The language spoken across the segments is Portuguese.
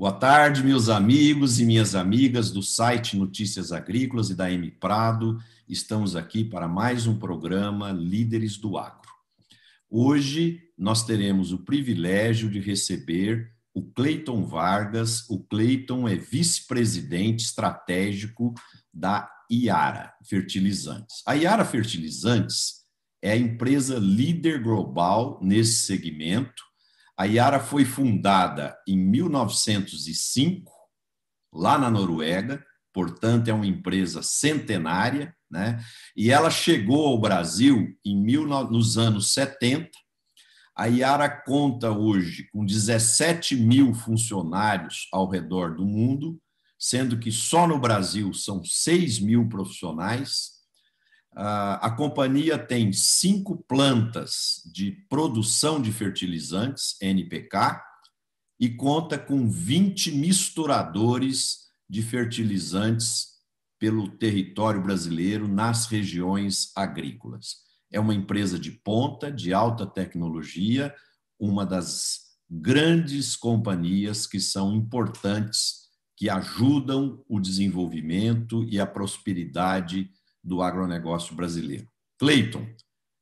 Boa tarde, meus amigos e minhas amigas do site Notícias Agrícolas e da M Prado. Estamos aqui para mais um programa Líderes do Agro. Hoje nós teremos o privilégio de receber o Cleiton Vargas. O Cleiton é vice-presidente estratégico da Iara Fertilizantes. A Iara Fertilizantes é a empresa líder global nesse segmento a Yara foi fundada em 1905, lá na Noruega, portanto, é uma empresa centenária, né? e ela chegou ao Brasil em nos anos 70. A Yara conta hoje com 17 mil funcionários ao redor do mundo, sendo que só no Brasil são 6 mil profissionais a companhia tem cinco plantas de produção de fertilizantes, NPK, e conta com 20 misturadores de fertilizantes pelo território brasileiro nas regiões agrícolas. É uma empresa de ponta, de alta tecnologia, uma das grandes companhias que são importantes, que ajudam o desenvolvimento e a prosperidade do agronegócio brasileiro. Cleiton,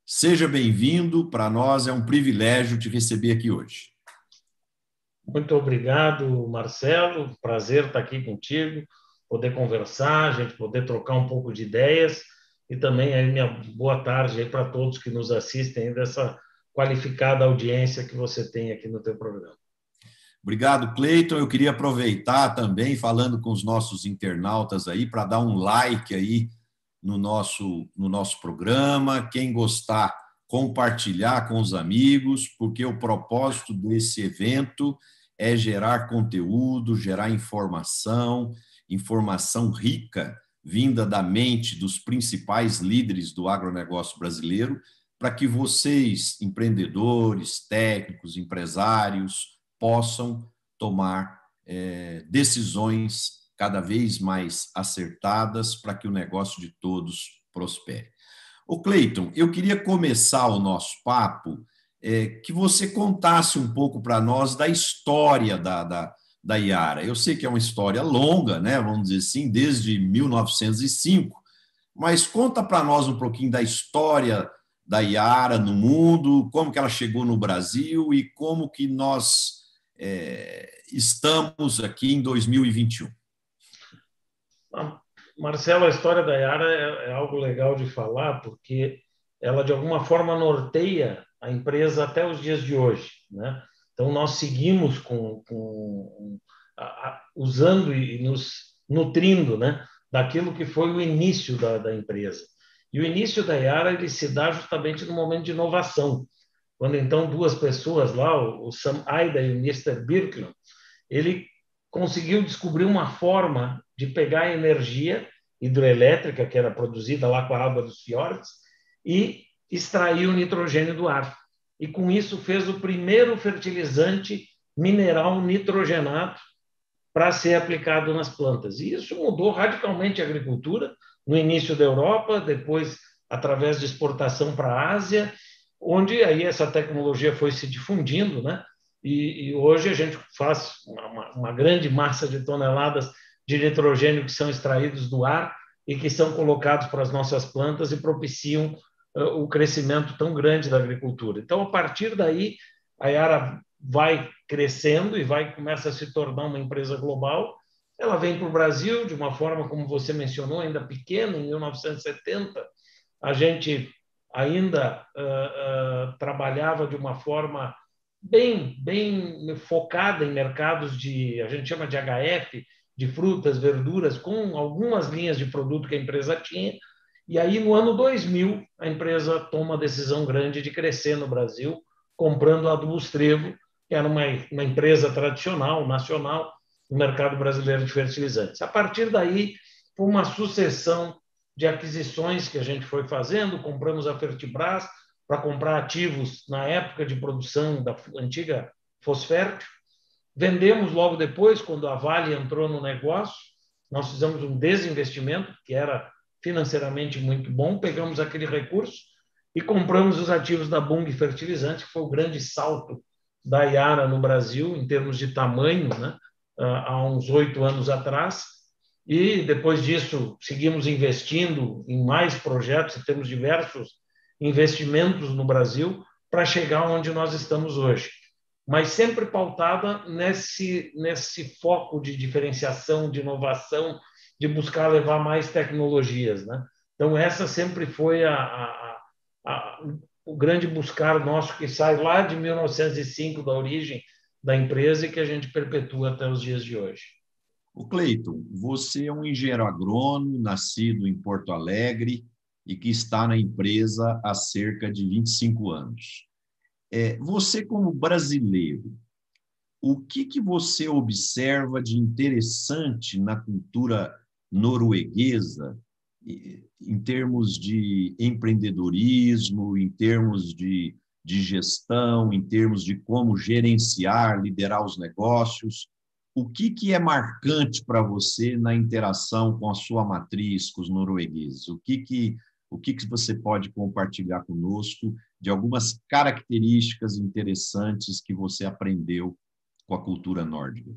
seja bem-vindo. Para nós é um privilégio te receber aqui hoje. Muito obrigado, Marcelo. Prazer estar aqui contigo, poder conversar, a gente poder trocar um pouco de ideias e também aí minha boa tarde aí para todos que nos assistem dessa qualificada audiência que você tem aqui no teu programa. Obrigado, Cleiton. Eu queria aproveitar também falando com os nossos internautas aí para dar um like aí no nosso, no nosso programa. Quem gostar, compartilhar com os amigos, porque o propósito desse evento é gerar conteúdo, gerar informação, informação rica, vinda da mente dos principais líderes do agronegócio brasileiro, para que vocês, empreendedores, técnicos, empresários, possam tomar é, decisões cada vez mais acertadas para que o negócio de todos prospere. O Cleiton, eu queria começar o nosso papo é, que você contasse um pouco para nós da história da, da, da Iara. Eu sei que é uma história longa, né? Vamos dizer assim, desde 1905, mas conta para nós um pouquinho da história da Iara no mundo, como que ela chegou no Brasil e como que nós é, estamos aqui em 2021. Marcelo, a história da Yara é, é, algo legal de falar, porque ela, de alguma forma, norteia a empresa até os dias de hoje. Né? Então, nós seguimos com, com a, a, usando e nos nutrindo né, daquilo que foi o início da, da empresa. E o início da Yara ele se dá justamente no momento de inovação, quando então duas pessoas lá, o Sam Aida e o Mr. Birkeland, ele conseguiu descobrir uma forma de pegar a energia hidroelétrica que era produzida lá com a água dos fiordes e extrair o nitrogênio do ar. E com isso fez o primeiro fertilizante mineral nitrogenado para ser aplicado nas plantas. E isso mudou radicalmente a agricultura, no início da Europa, depois através de exportação para a Ásia, onde aí essa tecnologia foi se difundindo, né? E, e hoje a gente faz uma, uma grande massa de toneladas de nitrogênio que são extraídos do ar e que são colocados para as nossas plantas e propiciam uh, o crescimento tão grande da agricultura. Então, a partir daí, a Yara vai crescendo e vai começa a se tornar uma empresa global. Ela vem para o Brasil de uma forma, como você mencionou, ainda pequena, em 1970. A gente ainda uh, uh, trabalhava de uma forma bem, bem focada em mercados de, a gente chama de HF, de frutas, verduras, com algumas linhas de produto que a empresa tinha. E aí, no ano 2000, a empresa toma a decisão grande de crescer no Brasil, comprando a Adubos Trevo, que era uma, uma empresa tradicional, nacional, no mercado brasileiro de fertilizantes. A partir daí, foi uma sucessão de aquisições que a gente foi fazendo, compramos a Fertibras para comprar ativos na época de produção da antiga Fosfértil, Vendemos logo depois, quando a Vale entrou no negócio, nós fizemos um desinvestimento, que era financeiramente muito bom, pegamos aquele recurso e compramos os ativos da Bung Fertilizante, que foi o grande salto da Iara no Brasil, em termos de tamanho, né? há uns oito anos atrás, e depois disso seguimos investindo em mais projetos temos diversos investimentos no Brasil para chegar onde nós estamos hoje. Mas sempre pautada nesse, nesse foco de diferenciação, de inovação, de buscar levar mais tecnologias. Né? Então, essa sempre foi a, a, a, o grande buscar nosso, que sai lá de 1905, da origem da empresa, e que a gente perpetua até os dias de hoje. O Cleiton, você é um engenheiro agrônomo, nascido em Porto Alegre e que está na empresa há cerca de 25 anos. É, você, como brasileiro, o que, que você observa de interessante na cultura norueguesa em termos de empreendedorismo, em termos de, de gestão, em termos de como gerenciar, liderar os negócios? o que, que é marcante para você na interação com a sua matriz, com os noruegueses? O que, que, o que, que você pode compartilhar conosco de algumas características interessantes que você aprendeu com a cultura nórdica?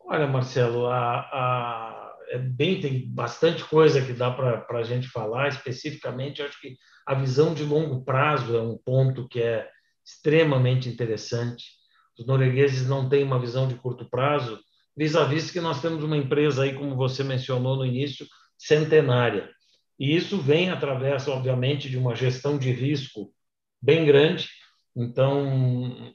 Olha, Marcelo, a, a, é bem, tem bastante coisa que dá para a gente falar. Especificamente, acho que a visão de longo prazo é um ponto que é extremamente interessante os noruegueses não têm uma visão de curto prazo, vis-à-vis -vis que nós temos uma empresa aí, como você mencionou no início, centenária. E isso vem através, obviamente, de uma gestão de risco bem grande. Então,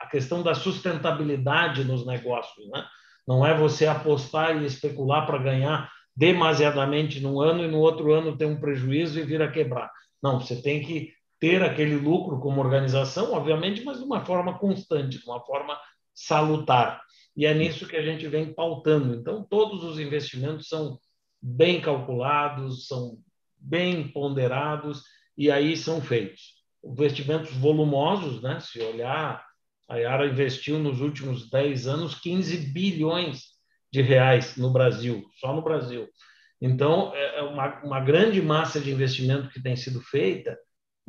a questão da sustentabilidade nos negócios, né? Não é você apostar e especular para ganhar demasiadamente num ano e no outro ano ter um prejuízo e vir a quebrar. Não, você tem que ter aquele lucro como organização, obviamente, mas de uma forma constante, de uma forma salutar. E é nisso que a gente vem pautando. Então, todos os investimentos são bem calculados, são bem ponderados e aí são feitos. Investimentos volumosos, né? se olhar, a Yara investiu nos últimos 10 anos 15 bilhões de reais no Brasil, só no Brasil. Então, é uma, uma grande massa de investimento que tem sido feita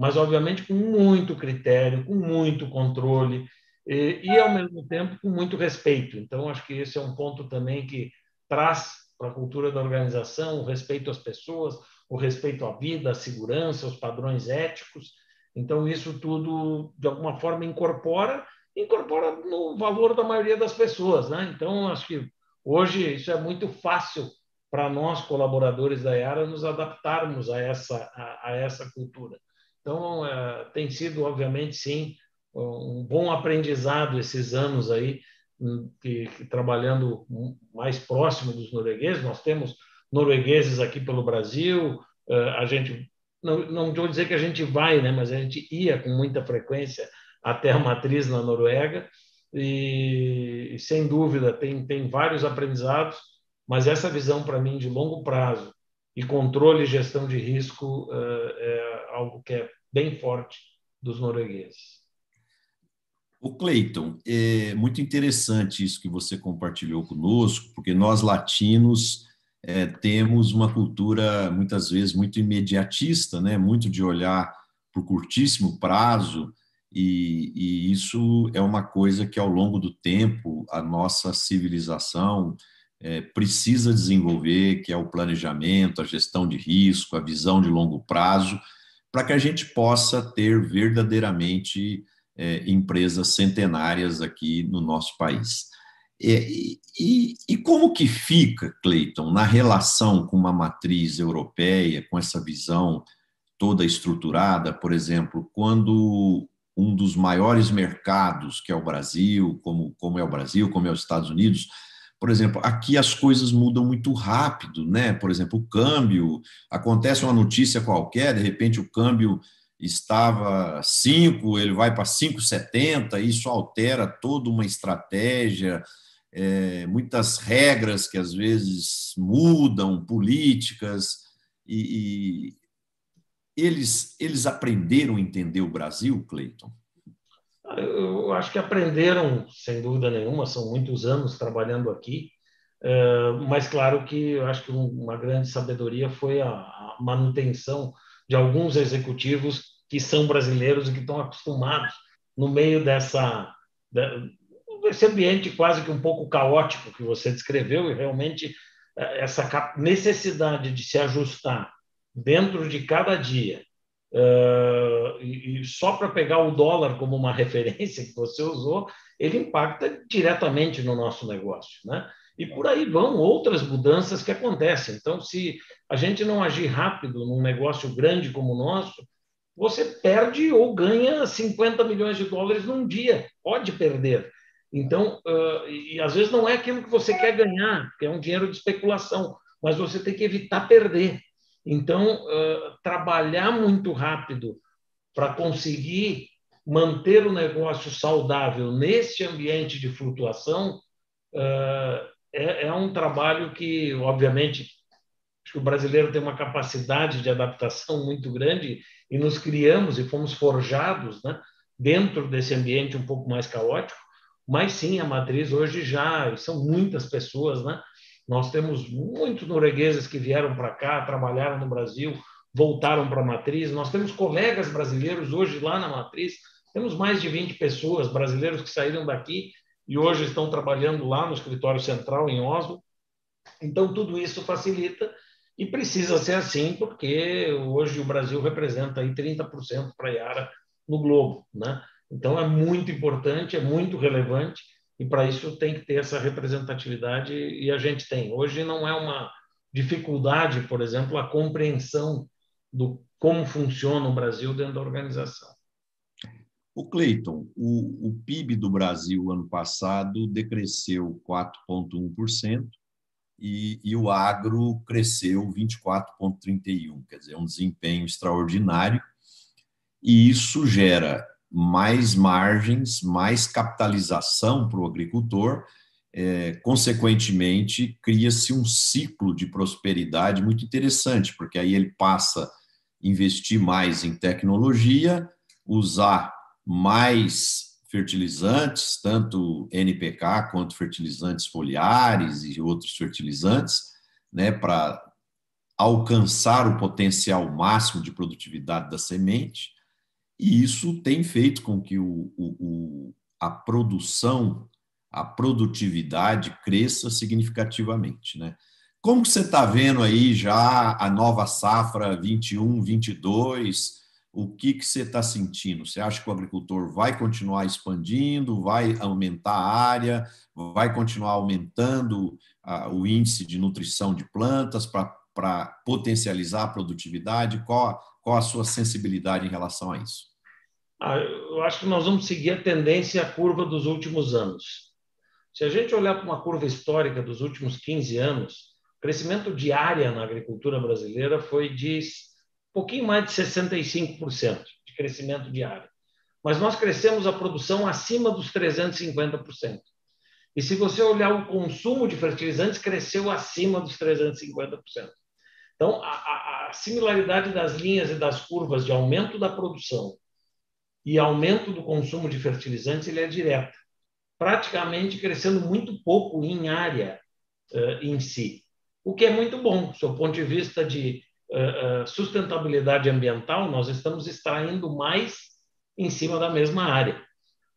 mas obviamente com muito critério, com muito controle e, e, ao mesmo tempo com muito respeito. Então acho que esse é um ponto também que traz para a cultura da organização o respeito às pessoas, o respeito à vida, à segurança, aos padrões éticos. Então isso tudo de alguma forma incorpora, incorpora no valor da maioria das pessoas, né? Então acho que hoje isso é muito fácil para nós colaboradores da Yara nos adaptarmos a essa a, a essa cultura. Então, é, tem sido, obviamente, sim, um bom aprendizado esses anos aí, que, que, trabalhando mais próximo dos noruegueses. Nós temos noruegueses aqui pelo Brasil, é, a gente, não, não vou dizer que a gente vai, né, mas a gente ia com muita frequência até a matriz na Noruega, e, sem dúvida tem, tem vários aprendizados, mas essa visão para mim de longo prazo e controle e gestão de risco é, é algo que é bem forte dos noruegueses. O Cleiton, é muito interessante isso que você compartilhou conosco, porque nós latinos é, temos uma cultura muitas vezes muito imediatista, né? muito de olhar o curtíssimo prazo, e, e, isso é uma coisa que ao longo do tempo a nossa civilização é, precisa desenvolver, que é o planejamento, a gestão de risco, a visão de longo prazo, para que a gente possa ter verdadeiramente é, empresas centenárias aqui no nosso país. E, e, e, como que fica, Cleiton, na relação com uma matriz europeia, com essa visão toda estruturada, por exemplo, quando um dos maiores mercados, que é o Brasil, como, como é o Brasil, como é os Estados Unidos, por exemplo, aqui as coisas mudam muito rápido, né? Por exemplo, o câmbio, acontece uma notícia qualquer, de repente o câmbio estava 5, ele vai para 5,70, isso altera toda uma estratégia, é, muitas regras que às vezes mudam, políticas, e, e eles, eles aprenderam a entender o Brasil, Cleiton? Eu acho que aprenderam, sem dúvida nenhuma, são muitos anos trabalhando aqui, é, mas claro que eu acho que uma grande sabedoria foi a manutenção de alguns executivos que são brasileiros e que estão acostumados no meio dessa esse ambiente quase que um pouco caótico que você descreveu e realmente eh, essa necessidade de se ajustar dentro de cada dia uh, e, e, só para pegar o dólar como uma referência que você usou, ele impacta diretamente no nosso negócio, né? E por aí vão outras mudanças que acontecem. Então, se a gente não agir rápido num negócio grande como o nosso, você perde ou ganha 50 milhões de dólares num dia, pode perder. Então, uh, e às vezes não é aquilo que você quer ganhar, que é um dinheiro de especulação, mas você tem que evitar perder. Então, uh, trabalhar muito rápido para conseguir manter o negócio saudável nesse ambiente de flutuação uh, é, é, um trabalho que, obviamente, que o brasileiro tem uma capacidade de adaptação muito grande e nos criamos e fomos forjados né, dentro desse ambiente um pouco mais caótico, mas sim, a matriz hoje já são muitas pessoas, né? Nós temos muitos noruegueses que vieram para cá, trabalharam no Brasil, voltaram para a matriz. Nós temos colegas brasileiros hoje lá na matriz. Temos mais de 20 pessoas brasileiros que saíram daqui e hoje estão trabalhando lá no escritório central em Oslo. Então, tudo isso facilita e precisa ser assim, porque hoje o Brasil representa aí 30% para a Iara no globo. Né? Então, é muito importante, é muito relevante e para isso tem que ter essa representatividade e a gente tem. Hoje não é uma dificuldade, por exemplo, a compreensão do como funciona o Brasil dentro da organização. O Cleiton, o, o PIB do Brasil ano passado decresceu 4,1% e, e o agro cresceu 24,31%, quer dizer, um desempenho extraordinário. E isso gera mais margens, mais capitalização para o agricultor, é, consequentemente, cria-se um ciclo de prosperidade muito interessante, porque aí ele passa a investir mais em tecnologia, usar mais fertilizantes, tanto NPK quanto fertilizantes foliares e outros fertilizantes, né, para alcançar o potencial máximo de produtividade da semente e isso tem feito com que o, o, a produção, a produtividade cresça significativamente. Né? Como você está vendo aí já a nova safra 21, 22? O que, que você está sentindo? Você acha que o agricultor vai continuar expandindo, vai aumentar a área, vai continuar aumentando a, o índice de nutrição de plantas para potencializar a produtividade? Qual, qual a sua sensibilidade em relação a isso? Ah, eu acho que nós vamos seguir a tendência a curva dos últimos anos. Se a gente olhar para uma curva histórica dos últimos 15 anos, o crescimento de área na agricultura brasileira foi de pouquinho mais de 65% de crescimento de área. Mas nós crescemos a produção acima dos 350%. E se você olhar o consumo de fertilizantes, cresceu acima dos 350%. Então, a, a, similaridade das linhas e das curvas de aumento da produção e aumento do consumo de fertilizantes ele é direto, praticamente crescendo muito pouco em área uh, em si, o que é muito bom, do ponto de vista de uh, sustentabilidade ambiental, nós estamos extraindo mais em cima da mesma área.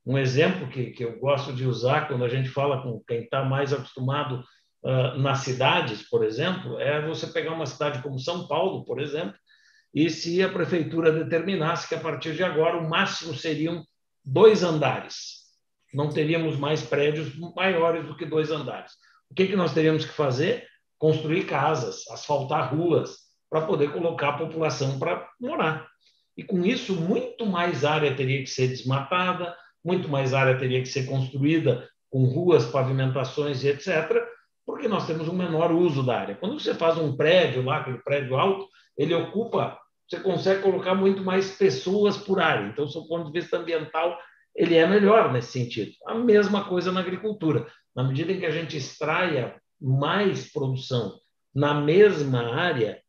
Um exemplo que, que eu gosto de usar quando a gente fala com quem está mais acostumado uh, nas cidades, por exemplo, é você pegar uma cidade como São Paulo, por exemplo, e se a prefeitura determinasse que a partir de agora o máximo seriam dois andares, não teríamos mais prédios maiores do que dois andares. O que, que nós teríamos que fazer? Construir casas, asfaltar ruas, para poder colocar a população para morar. E com isso, muito mais área teria que ser desmatada, muito mais área teria que ser construída com ruas, pavimentações e etc., porque nós temos um menor uso da área. Quando você faz um prédio lá, aquele prédio alto, ele ocupa você consegue colocar muito mais pessoas por área. Então, do ponto de vista ambiental, ele é melhor nesse sentido. A mesma coisa na agricultura. Na medida em que a gente extraia mais produção na mesma área,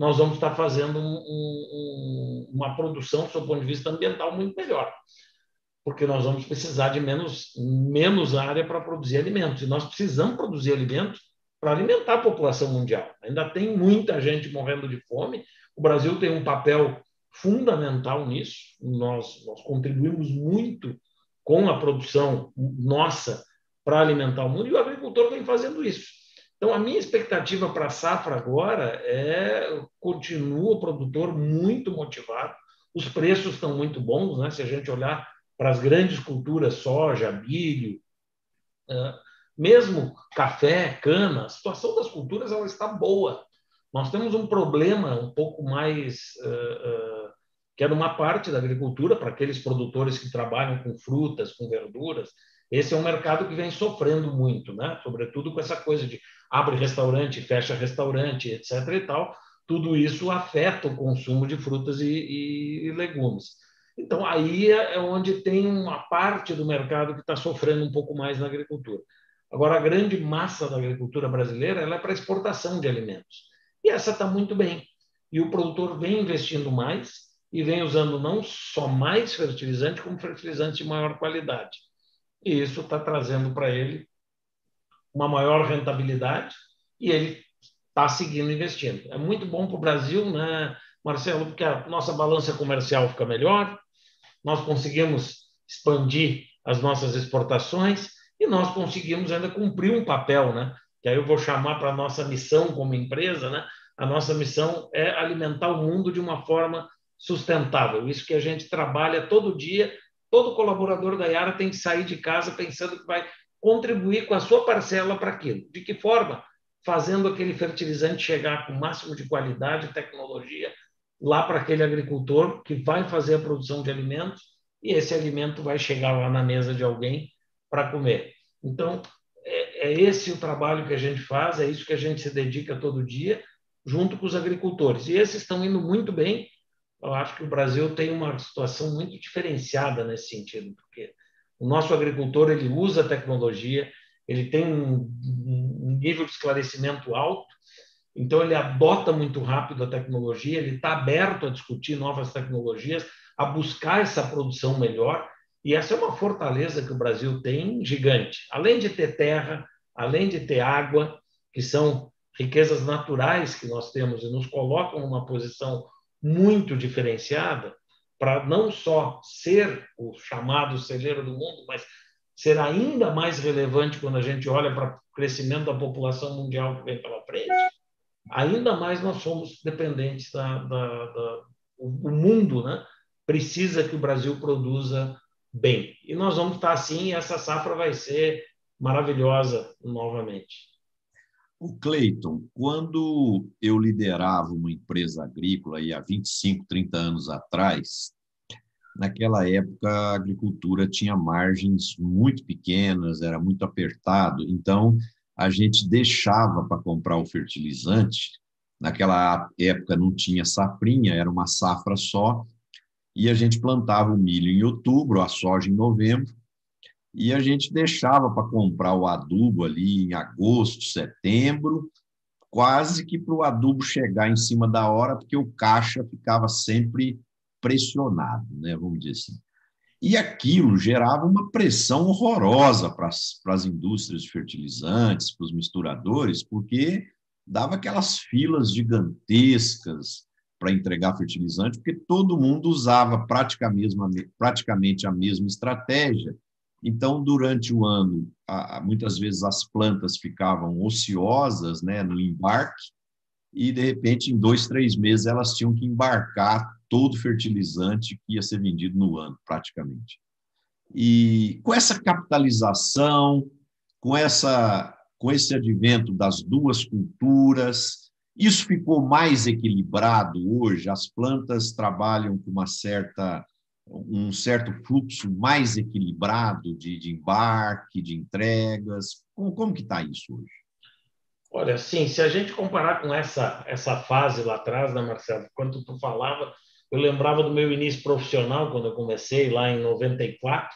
nós vamos estar fazendo um, um, uma produção, do ponto de vista ambiental, muito melhor. Porque nós vamos precisar de menos, menos área para produzir alimentos. E nós precisamos produzir alimentos para alimentar a população mundial. Ainda tem muita gente morrendo de fome o Brasil tem um papel fundamental nisso. Nós, nós contribuímos muito com a produção nossa para alimentar o mundo, e o agricultor vem fazendo isso. Então, a minha expectativa para a safra agora é continua o produtor muito motivado, os preços estão muito bons, né? se a gente olhar para as grandes culturas, soja, milho, mesmo café, cana, a situação das culturas ela está boa. Nós temos um problema um pouco mais que é numa parte da agricultura para aqueles produtores que trabalham com frutas, com verduras. Esse é um mercado que vem sofrendo muito, né? Sobretudo com essa coisa de abre restaurante, fecha restaurante, etc. E tal. Tudo isso afeta o consumo de frutas e, e legumes. Então aí é, é onde tem uma parte do mercado que está sofrendo um pouco mais na agricultura. Agora a grande massa da agricultura brasileira ela é para exportação de alimentos e essa está muito bem. E o produtor vem investindo mais e vem usando não só mais fertilizante, como fertilizante de maior qualidade. E isso está trazendo para ele uma maior rentabilidade e ele está seguindo investindo. É muito bom para o Brasil, né, Marcelo, porque a nossa balança comercial fica melhor, nós conseguimos expandir as nossas exportações e nós conseguimos ainda cumprir um papel, né? Que aí eu vou chamar para a nossa missão como empresa, né? A nossa missão é alimentar o mundo de uma forma sustentável. Isso que a gente trabalha todo dia. Todo colaborador da Yara tem que sair de casa pensando que vai contribuir com a sua parcela para aquilo. De que forma? Fazendo aquele fertilizante chegar com o máximo de qualidade e tecnologia lá para aquele agricultor que vai fazer a produção de alimentos e esse alimento vai chegar lá na mesa de alguém para comer. Então, é, é esse o trabalho que a gente faz, é isso que a gente se dedica todo dia, junto com os agricultores. E esses estão indo muito bem, eu acho que o Brasil tem uma situação muito diferenciada nesse sentido, porque o nosso agricultor ele usa a tecnologia, ele tem um, nível de esclarecimento alto, então ele adota muito rápido a tecnologia, ele está aberto a discutir novas tecnologias, a buscar essa produção melhor, e essa é uma fortaleza que o Brasil tem gigante. Além de ter terra, além de ter água, que são riquezas naturais que nós temos e nos colocam numa posição muito diferenciada para não só ser o chamado celeiro do mundo, mas ser ainda mais relevante quando a gente olha para o crescimento da população mundial que vem pela frente, ainda mais nós somos dependentes da, da, da o mundo, né? Precisa que o Brasil produza bem. E nós vamos estar assim, e essa safra vai ser maravilhosa novamente. O Cleiton, quando eu liderava uma empresa agrícola aí há 25, 30 anos atrás, naquela época a agricultura tinha margens muito pequenas, era muito apertado, então a gente deixava para comprar o fertilizante. Naquela época não tinha safrinha, era uma safra só, e a gente plantava o milho em outubro, a soja em novembro, e a gente deixava para comprar o adubo ali em agosto, setembro, quase que para o adubo chegar em cima da hora, porque o caixa ficava sempre pressionado, né, vamos dizer assim. E aquilo gerava uma pressão horrorosa para as, indústrias de fertilizantes, para os misturadores, porque dava aquelas filas gigantescas para entregar fertilizante, porque todo mundo usava praticamente, praticamente a mesma estratégia então, durante o ano, muitas vezes as plantas ficavam ociosas né, no embarque, e, de repente, em dois, três meses, elas tinham que embarcar todo o fertilizante que ia ser vendido no ano, praticamente. E com essa capitalização, com, essa, com esse advento das duas culturas, isso ficou mais equilibrado hoje. As plantas trabalham com uma certa um certo fluxo mais equilibrado de, de embarque, de entregas? Como, como que está isso hoje? Olha, sim, se a gente comparar com essa, essa fase lá atrás, né, Marcelo? Quando tu falava, eu lembrava do meu início profissional, quando eu comecei lá em 94,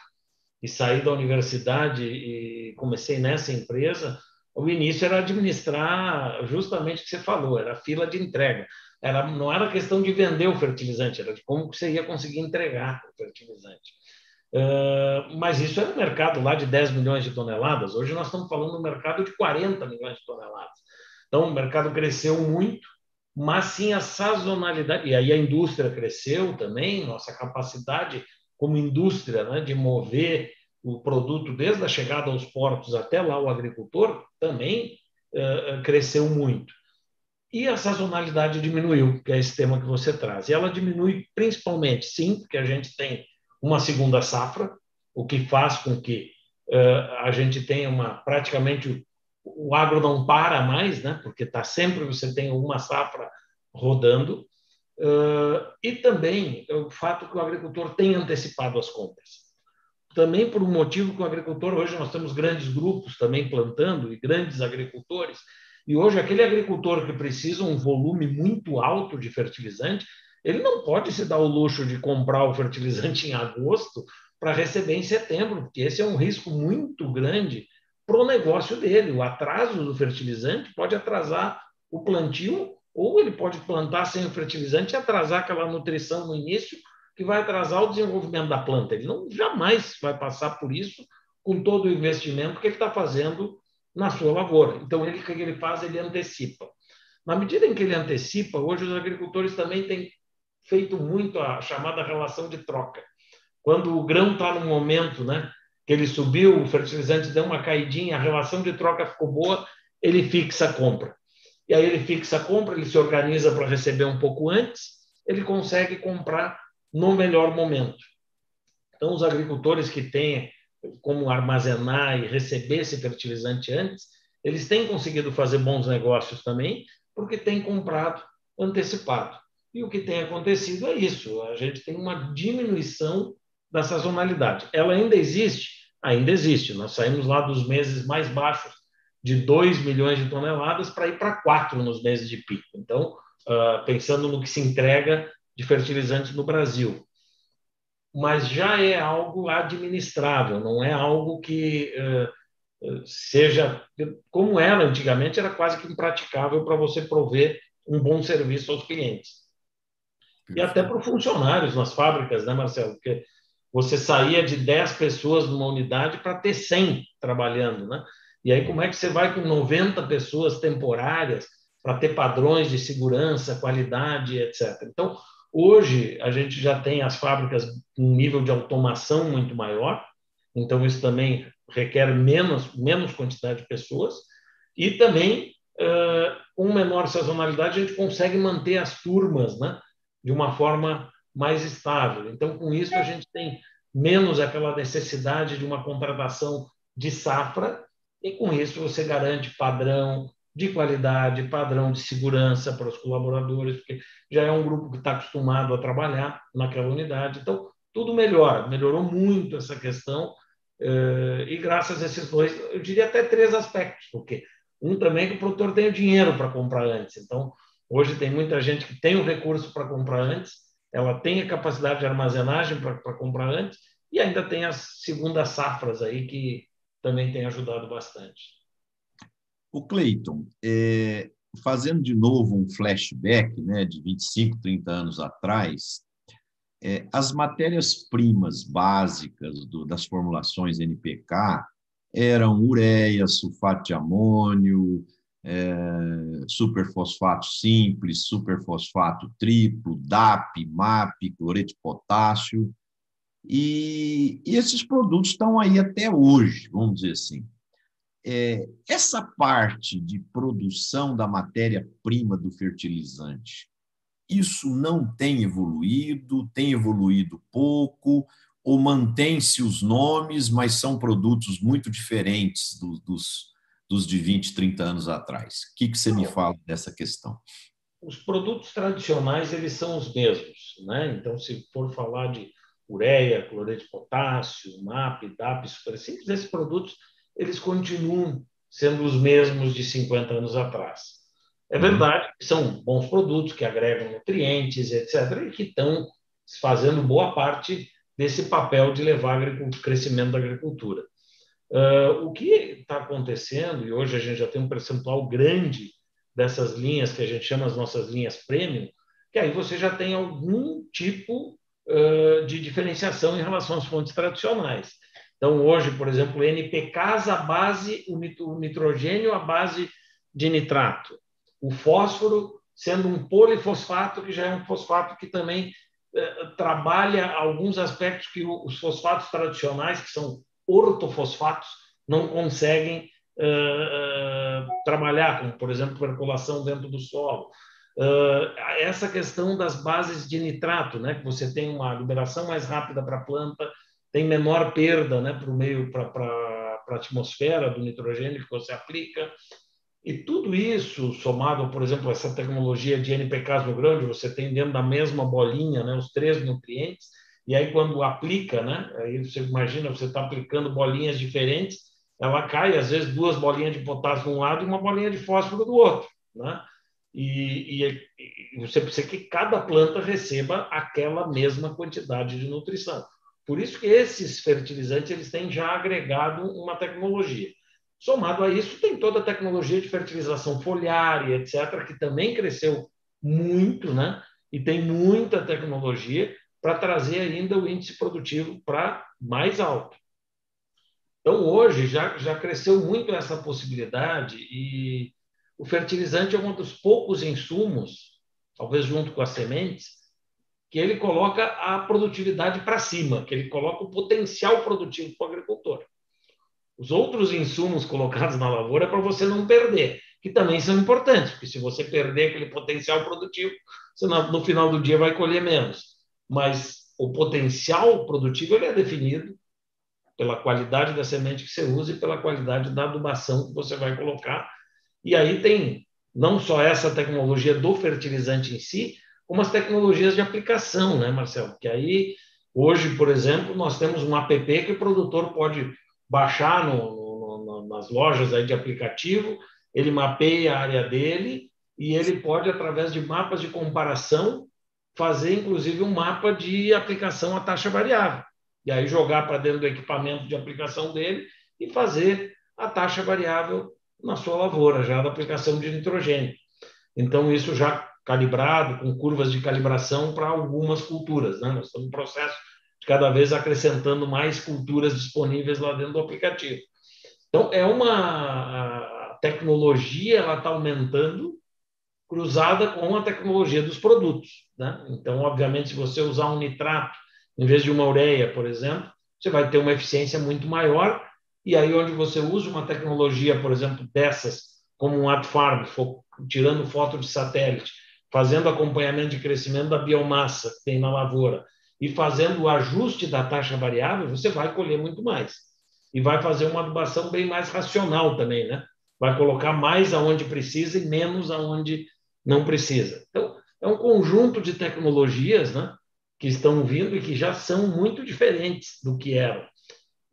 e saí da universidade e comecei nessa empresa, o início era administrar justamente o que você falou, era fila de entrega era, não era questão de vender o fertilizante, era de como você ia conseguir entregar o fertilizante. Uh, mas isso era um mercado lá de 10 milhões de toneladas. Hoje nós estamos falando de um mercado de 40 milhões de toneladas. Então, o mercado cresceu muito, mas sim a sazonalidade. E aí a indústria cresceu também, nossa capacidade como indústria né, de mover o produto desde a chegada aos portos até lá o agricultor também uh, cresceu muito. E a sazonalidade diminuiu, que é esse tema que você traz. E ela diminui principalmente, sim, porque a gente tem uma segunda safra, o que faz com que uh, a gente tenha uma praticamente o, agro não para mais, né? Porque está sempre você tem uma safra rodando. Uh, e também o fato que o agricultor tem antecipado as compras também por um motivo que o agricultor, hoje nós temos grandes grupos também plantando e grandes agricultores, e hoje aquele agricultor que precisa um volume muito alto de fertilizante, ele não pode se dar o luxo de comprar o fertilizante em agosto para receber em setembro, porque esse é um risco muito grande para o negócio dele. O atraso do fertilizante pode atrasar o plantio, ou ele pode plantar sem o fertilizante e atrasar aquela nutrição no início que vai atrasar o desenvolvimento da planta. Ele não jamais vai passar por isso com todo o investimento que ele está fazendo na sua lavoura. Então, ele, o que ele faz? Ele antecipa. Na medida em que ele antecipa, hoje os agricultores também têm feito muito a chamada relação de troca. Quando o grão está no momento né, que ele subiu, o fertilizante deu uma caidinha, a relação de troca ficou boa, ele fixa a compra. E aí ele fixa a compra, ele se organiza para receber um pouco antes, ele consegue comprar no melhor momento. Então, os agricultores que têm como armazenar e receber esse fertilizante antes, eles têm conseguido fazer bons negócios também, porque têm comprado antecipado. E o que tem acontecido é isso: a gente tem uma diminuição da sazonalidade. Ela ainda existe? Ainda existe. Nós saímos lá dos meses mais baixos, de 2 milhões de toneladas, para ir para 4 nos meses de pico. Então, uh, pensando no que se entrega de fertilizantes no Brasil. Mas já é algo administrável, não é algo que uh, seja como era antigamente, era quase que impraticável para você prover um bom serviço aos clientes. E até para os funcionários nas fábricas, né, Marcelo? Porque você saía de 10 pessoas numa unidade para ter 100 trabalhando, né? E aí, como é que você vai com 90 pessoas temporárias para ter padrões de segurança, qualidade, etc. Então, Hoje, a gente já tem as fábricas com um nível de automação muito maior, então isso também requer menos, menos quantidade de pessoas, e também, uh, com menor sazonalidade, a gente consegue manter as turmas né, de uma forma mais estável. Então, com isso, a gente tem menos aquela necessidade de uma contratação de safra, e com isso você garante padrão, de qualidade, padrão de segurança para os colaboradores, porque já é um grupo que está acostumado a trabalhar naquela unidade. Então, tudo melhora, melhorou muito essa questão, eh, e graças a esses dois, eu diria até três aspectos, porque um também é que o produtor tem o dinheiro para comprar antes. Então, hoje tem muita gente que tem o recurso para comprar antes, ela tem a capacidade de armazenagem para comprar antes, e ainda tem as segundas safras aí que também tem ajudado bastante. O Cleiton, é, fazendo de novo um flashback né, de 25, 30 anos atrás, é, as matérias-primas básicas do, das formulações NPK eram ureia, sulfato de amônio, é, superfosfato simples, superfosfato triplo, DAP, MAP, cloreto de potássio, e, e esses produtos estão aí até hoje, vamos dizer assim. É, essa parte de produção da matéria-prima do fertilizante, isso não tem evoluído, tem evoluído pouco, ou mantém-se os nomes, mas são produtos muito diferentes do, dos, dos de 20, 30 anos atrás. O que, que você me fala dessa questão? Os produtos tradicionais, eles são os mesmos. Né? Então, se for falar de ureia, cloreto de potássio, MAP, DAP, super simples, esses produtos eles continuam sendo os mesmos de 50 anos atrás. É verdade que são bons produtos que agregam nutrientes, etc., e que estão fazendo boa parte desse papel de levar o crescimento da agricultura. Uh, o que está acontecendo, e hoje a gente já tem um percentual grande dessas linhas que a gente chama as nossas linhas premium, que aí você já tem algum tipo uh, de diferenciação em relação às fontes tradicionais. Então, hoje, por exemplo, NPKs à base, o nitrogênio à base de nitrato. O fósforo sendo um polifosfato, que já é um fosfato que também eh, trabalha alguns aspectos que os fosfatos tradicionais, que são ortofosfatos não conseguem uh, uh, trabalhar, como, por exemplo, percolação dentro do solo. Uh, essa questão das bases de nitrato, né, que você tem uma liberação mais rápida para a planta, tem menor perda né, para o meio, para a atmosfera do nitrogênio que você aplica. E tudo isso, somado, por exemplo, essa tecnologia de NPKs no grão, você tem dentro da mesma bolinha né, os três nutrientes, e aí quando aplica, né, aí você imagina, você está aplicando bolinhas diferentes, ela cai, às vezes, duas bolinhas de potássio de um lado e uma bolinha de fósforo do outro. Né? E, e, e você precisa que cada planta receba aquela mesma quantidade de nutrição. Por isso que esses fertilizantes eles têm já agregado uma tecnologia. Somado a isso, tem toda a tecnologia de fertilização foliar etc., que também cresceu muito, né? E tem muita tecnologia para trazer ainda o índice produtivo para mais alto. Então, hoje, já, já cresceu muito essa possibilidade e o fertilizante é um dos poucos insumos, talvez junto com as sementes, que ele coloca a produtividade para cima, que ele coloca o potencial produtivo para o agricultor. Os outros insumos colocados na lavoura é para você não perder, que também são importantes, porque se você perder aquele potencial produtivo, você no final do dia vai colher menos. Mas o potencial produtivo ele é definido pela qualidade da semente que você usa e pela qualidade da adubação que você vai colocar. E aí tem não só essa tecnologia do fertilizante em si, como as tecnologias de aplicação, né, Marcelo? Que aí, hoje, por exemplo, nós temos um app que o produtor pode baixar no, no, nas lojas aí de aplicativo, ele mapeia a área dele e ele pode, através de mapas de comparação, fazer inclusive um mapa de aplicação à taxa variável. E aí jogar para dentro do equipamento de aplicação dele e fazer a taxa variável na sua lavoura, já da aplicação de nitrogênio. Então, isso já calibrado, com curvas de calibração para algumas culturas. Né? Nós estamos no processo cada vez acrescentando mais culturas disponíveis lá dentro do aplicativo. Então, é uma tecnologia, ela está aumentando, cruzada com a tecnologia dos produtos. Né? Então, obviamente, se você usar um nitrato em vez de uma ureia, por exemplo, você vai ter uma eficiência muito maior. E aí, onde você usa uma tecnologia, por exemplo, dessas, como um AdFarm, tirando foto de satélite, fazendo acompanhamento de crescimento da biomassa que tem na lavoura, e fazendo o ajuste da taxa variável, você vai colher muito mais. E vai fazer uma adubação bem mais racional também, né? Vai colocar mais aonde precisa e menos aonde não precisa. Então, é um conjunto de tecnologias, né? Que estão vindo e que já são muito diferentes do que eram.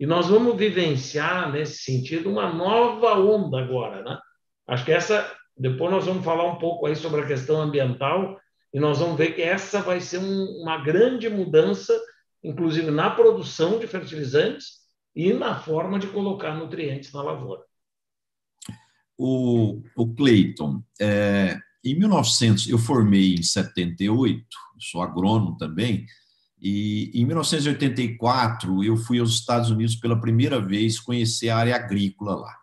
E nós vamos vivenciar, nesse sentido, uma nova onda agora, né? Acho que essa... Depois nós vamos falar um pouco aí sobre a questão ambiental, e nós vamos ver que essa vai ser um, uma grande mudança, inclusive na produção de fertilizantes e na forma de colocar nutrientes na lavoura. O, o Clayton, é, em 1900, eu formei em 78, sou agrônomo também, e em 1984 eu fui aos Estados Unidos pela primeira vez conhecer a área agrícola lá.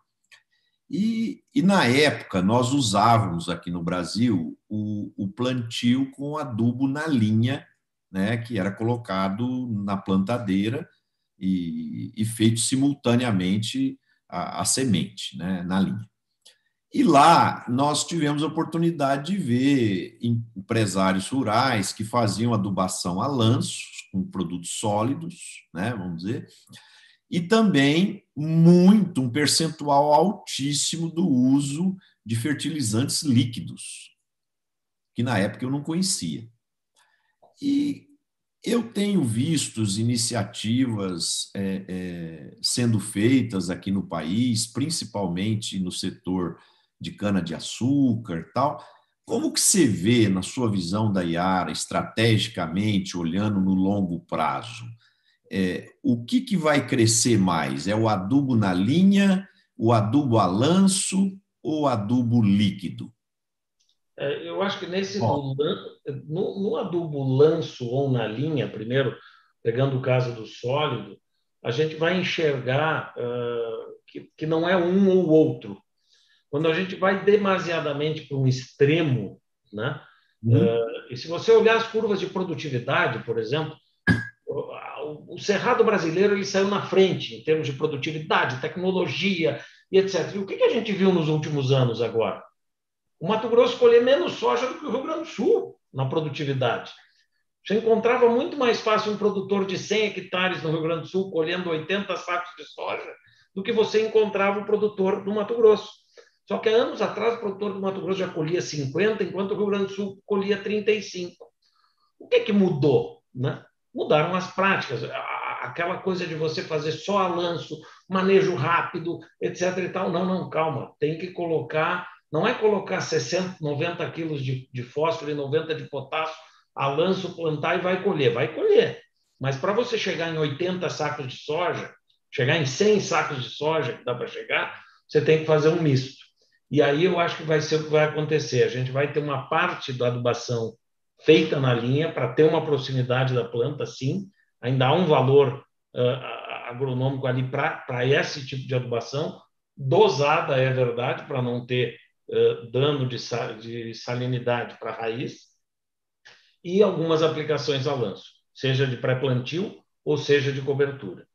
E, e, na época, nós usávamos aqui no Brasil o, o, plantio com adubo na linha, né, que era colocado na plantadeira e, e feito simultaneamente a, a semente né, na linha. E lá nós tivemos a oportunidade de ver empresários rurais que faziam adubação a lanços, com produtos sólidos, né, vamos dizer, e também muito, um percentual altíssimo do uso de fertilizantes líquidos, que na época eu não conhecia. E eu tenho visto iniciativas é, é, sendo feitas aqui no país, principalmente no setor de cana-de-açúcar tal. Como que você vê, na sua visão da Iara, estrategicamente, olhando no longo prazo, é, o que, que vai crescer mais? É o adubo na linha, o adubo a lanço ou adubo líquido? É, eu acho que nesse no, no, adubo lanço ou na linha, primeiro, pegando o caso do sólido, a gente vai enxergar uh, que, que não é um ou outro. Quando a gente vai demasiadamente para um extremo, né? Uhum. Uh, e se você olhar as curvas de produtividade, por exemplo, o cerrado brasileiro ele saiu na frente em termos de produtividade, tecnologia e etc. E o que, a gente viu nos últimos anos agora? O Mato Grosso colher menos soja do que o Rio Grande do Sul na produtividade. Você encontrava muito mais fácil um produtor de 100 hectares no Rio Grande do Sul colhendo 80 sacos de soja do que você encontrava o produtor do Mato Grosso. Só que há anos atrás o produtor do Mato Grosso já colhia 50, enquanto o Rio Grande do Sul colhia 35. O que, que mudou? Né? Mudaram as práticas. Aquela coisa de você fazer só a lanço, manejo rápido, etc. E tal. Não, não, calma. Tem que colocar não é colocar 60, 90 quilos de, de fósforo e 90 de potássio a lanço, plantar e vai colher. Vai colher. Mas para você chegar em 80 sacos de soja, chegar em 100 sacos de soja, que dá para chegar, você tem que fazer um misto. E aí eu acho que vai ser o que vai acontecer. A gente vai ter uma parte da adubação feita na linha para ter uma proximidade da planta, sim. Ainda há um valor uh, agronômico ali para esse tipo de adubação, dosada, é verdade, para não ter dano de, de salinidade para a raiz e algumas aplicações a lanço, seja de pré-plantio ou seja de cobertura.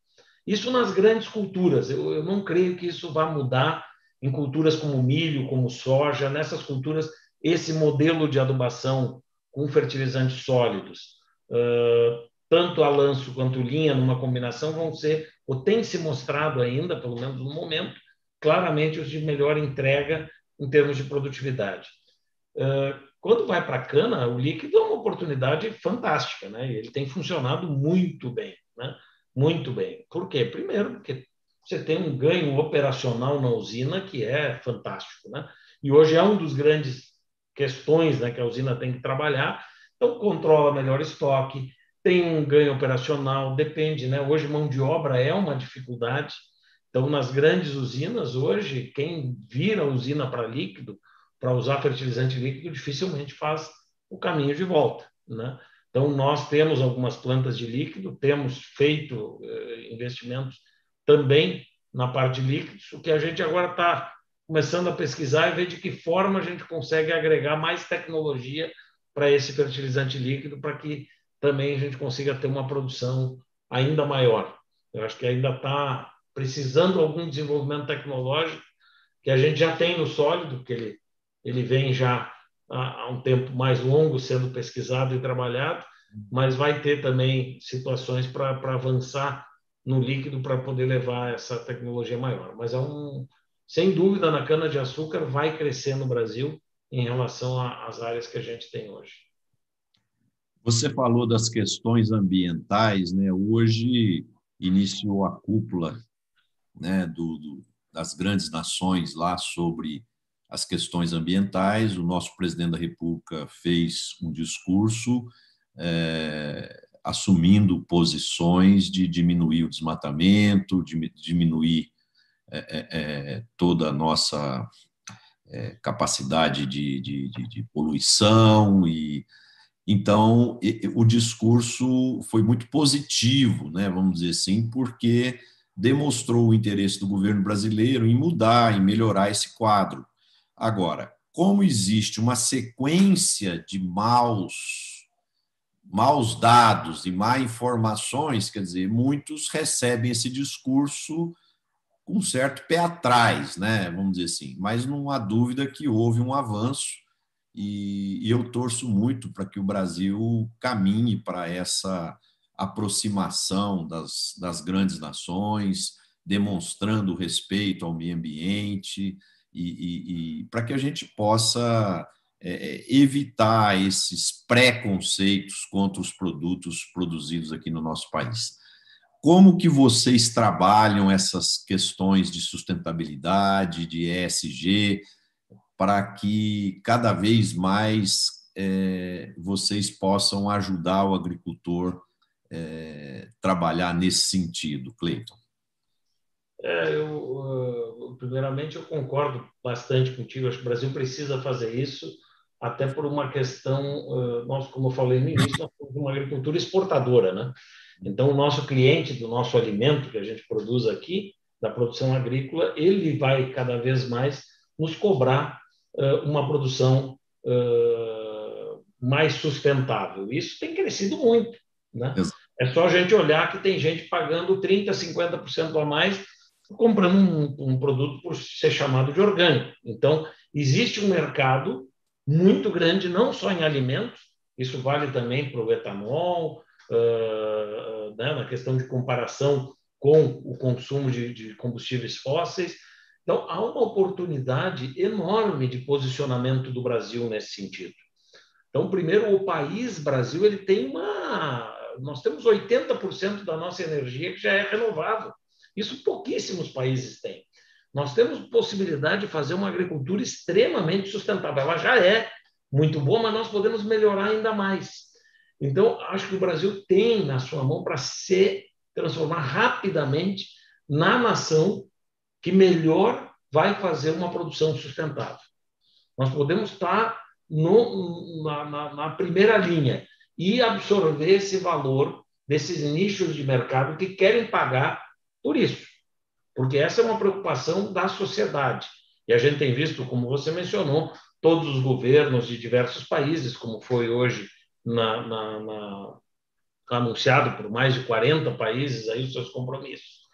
Isso nas grandes culturas. Eu, eu não creio que isso vá mudar em culturas como milho, como soja. Nessas culturas, esse modelo de adubação com fertilizantes sólidos, uh, tanto a lanço quanto linha, numa combinação, vão ser, ou tem se mostrado ainda, pelo menos no momento, claramente os de melhor entrega em termos de produtividade. Quando vai para a cana, o líquido é uma oportunidade fantástica, né? Ele tem funcionado muito bem, né? Muito bem. Por quê? Primeiro, porque você tem um ganho operacional na usina que é fantástico, né? E hoje é um dos grandes questões né, que a usina tem que trabalhar. Então, controla melhor estoque, tem um ganho operacional, depende, né? Hoje, mão de obra é uma dificuldade, então, nas grandes usinas, hoje, quem vira a usina para líquido, para usar fertilizante líquido, dificilmente faz o caminho de volta. Né? Então, nós temos algumas plantas de líquido, temos feito eh, investimentos também na parte de líquidos, o que a gente agora está começando a pesquisar e ver de que forma a gente consegue agregar mais tecnologia para esse fertilizante líquido, para que também a gente consiga ter uma produção ainda maior. Eu acho que ainda está precisando algum desenvolvimento tecnológico que a gente já tem no sólido, que ele, ele vem já há um tempo mais longo sendo pesquisado e trabalhado, mas vai ter também situações para avançar no líquido para poder levar essa tecnologia maior. Mas é um, sem dúvida, na cana-de-açúcar vai crescer no Brasil em relação às áreas que a gente tem hoje. Você falou das questões ambientais, né? Hoje iniciou a cúpula né, do, do, das grandes nações lá sobre as questões ambientais. O nosso presidente da República fez um discurso é, assumindo posições de diminuir o desmatamento, de diminuir é, é, é toda a nossa é, capacidade de, de, de, de poluição e então o discurso foi muito positivo, né? Vamos dizer assim, porque demonstrou o interesse do governo brasileiro em mudar, em melhorar esse quadro. Agora, como existe uma sequência de maus maus dados e má informações, quer dizer, muitos recebem esse discurso com um certo pé atrás, né? Vamos dizer assim. Mas não há dúvida que houve um avanço e, eu torço muito para que o Brasil caminhe para essa aproximação das, das grandes nações, demonstrando respeito ao meio ambiente e, e, e para que a gente possa é, é, evitar esses preconceitos contra os produtos produzidos aqui no nosso país. Como que vocês trabalham essas questões de sustentabilidade, de ESG, para que cada vez mais é, vocês possam ajudar o agricultor é, trabalhar nesse sentido, Cleiton? É, eu, primeiramente, eu concordo bastante contigo. Acho que o Brasil precisa fazer isso, até por uma questão. Nós, como eu falei no início, nós somos uma agricultura exportadora, né? Então, o nosso cliente do nosso alimento que a gente produz aqui, da produção agrícola, ele vai cada vez mais nos cobrar uma produção mais sustentável. Isso tem crescido muito, né? É só a gente olhar que tem gente pagando 30%, 50% a mais comprando um, um, produto por ser chamado de orgânico. Então, existe um mercado muito grande, não só em alimentos, isso vale também para o etanol, uh, né, na questão de comparação com o consumo de, de combustíveis fósseis. Então, há uma oportunidade enorme de posicionamento do Brasil nesse sentido. Então, primeiro, o país Brasil ele tem uma nós temos 80% da nossa energia que já é renovável. Isso pouquíssimos países têm. Nós temos possibilidade de fazer uma agricultura extremamente sustentável. Ela já é muito boa, mas nós podemos melhorar ainda mais. Então, acho que o Brasil tem na sua mão para se transformar rapidamente na nação que melhor vai fazer uma produção sustentável. Nós podemos estar no, na, na, na primeira linha e absorver esse valor desses nichos de mercado que querem pagar por isso. Porque essa é uma preocupação da sociedade. E a gente tem visto, como você mencionou, todos os governos de diversos países, como foi hoje na, na, na, anunciado por mais de 40 países aí os seus compromissos.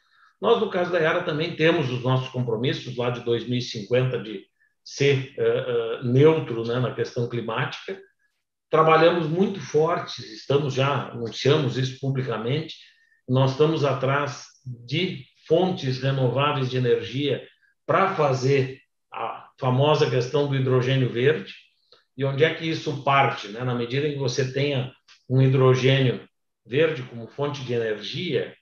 Nós, no caso da Yara, também temos os nossos compromissos lá de 2050 de ser uh, uh, neutro né, na questão climática trabalhamos muito forte, estamos já, anunciamos isso publicamente, nós estamos atrás de fontes renováveis de energia para fazer a famosa questão do hidrogênio verde. E onde é que isso parte? Né? Na medida em que você tenha um hidrogênio verde como fonte de energia,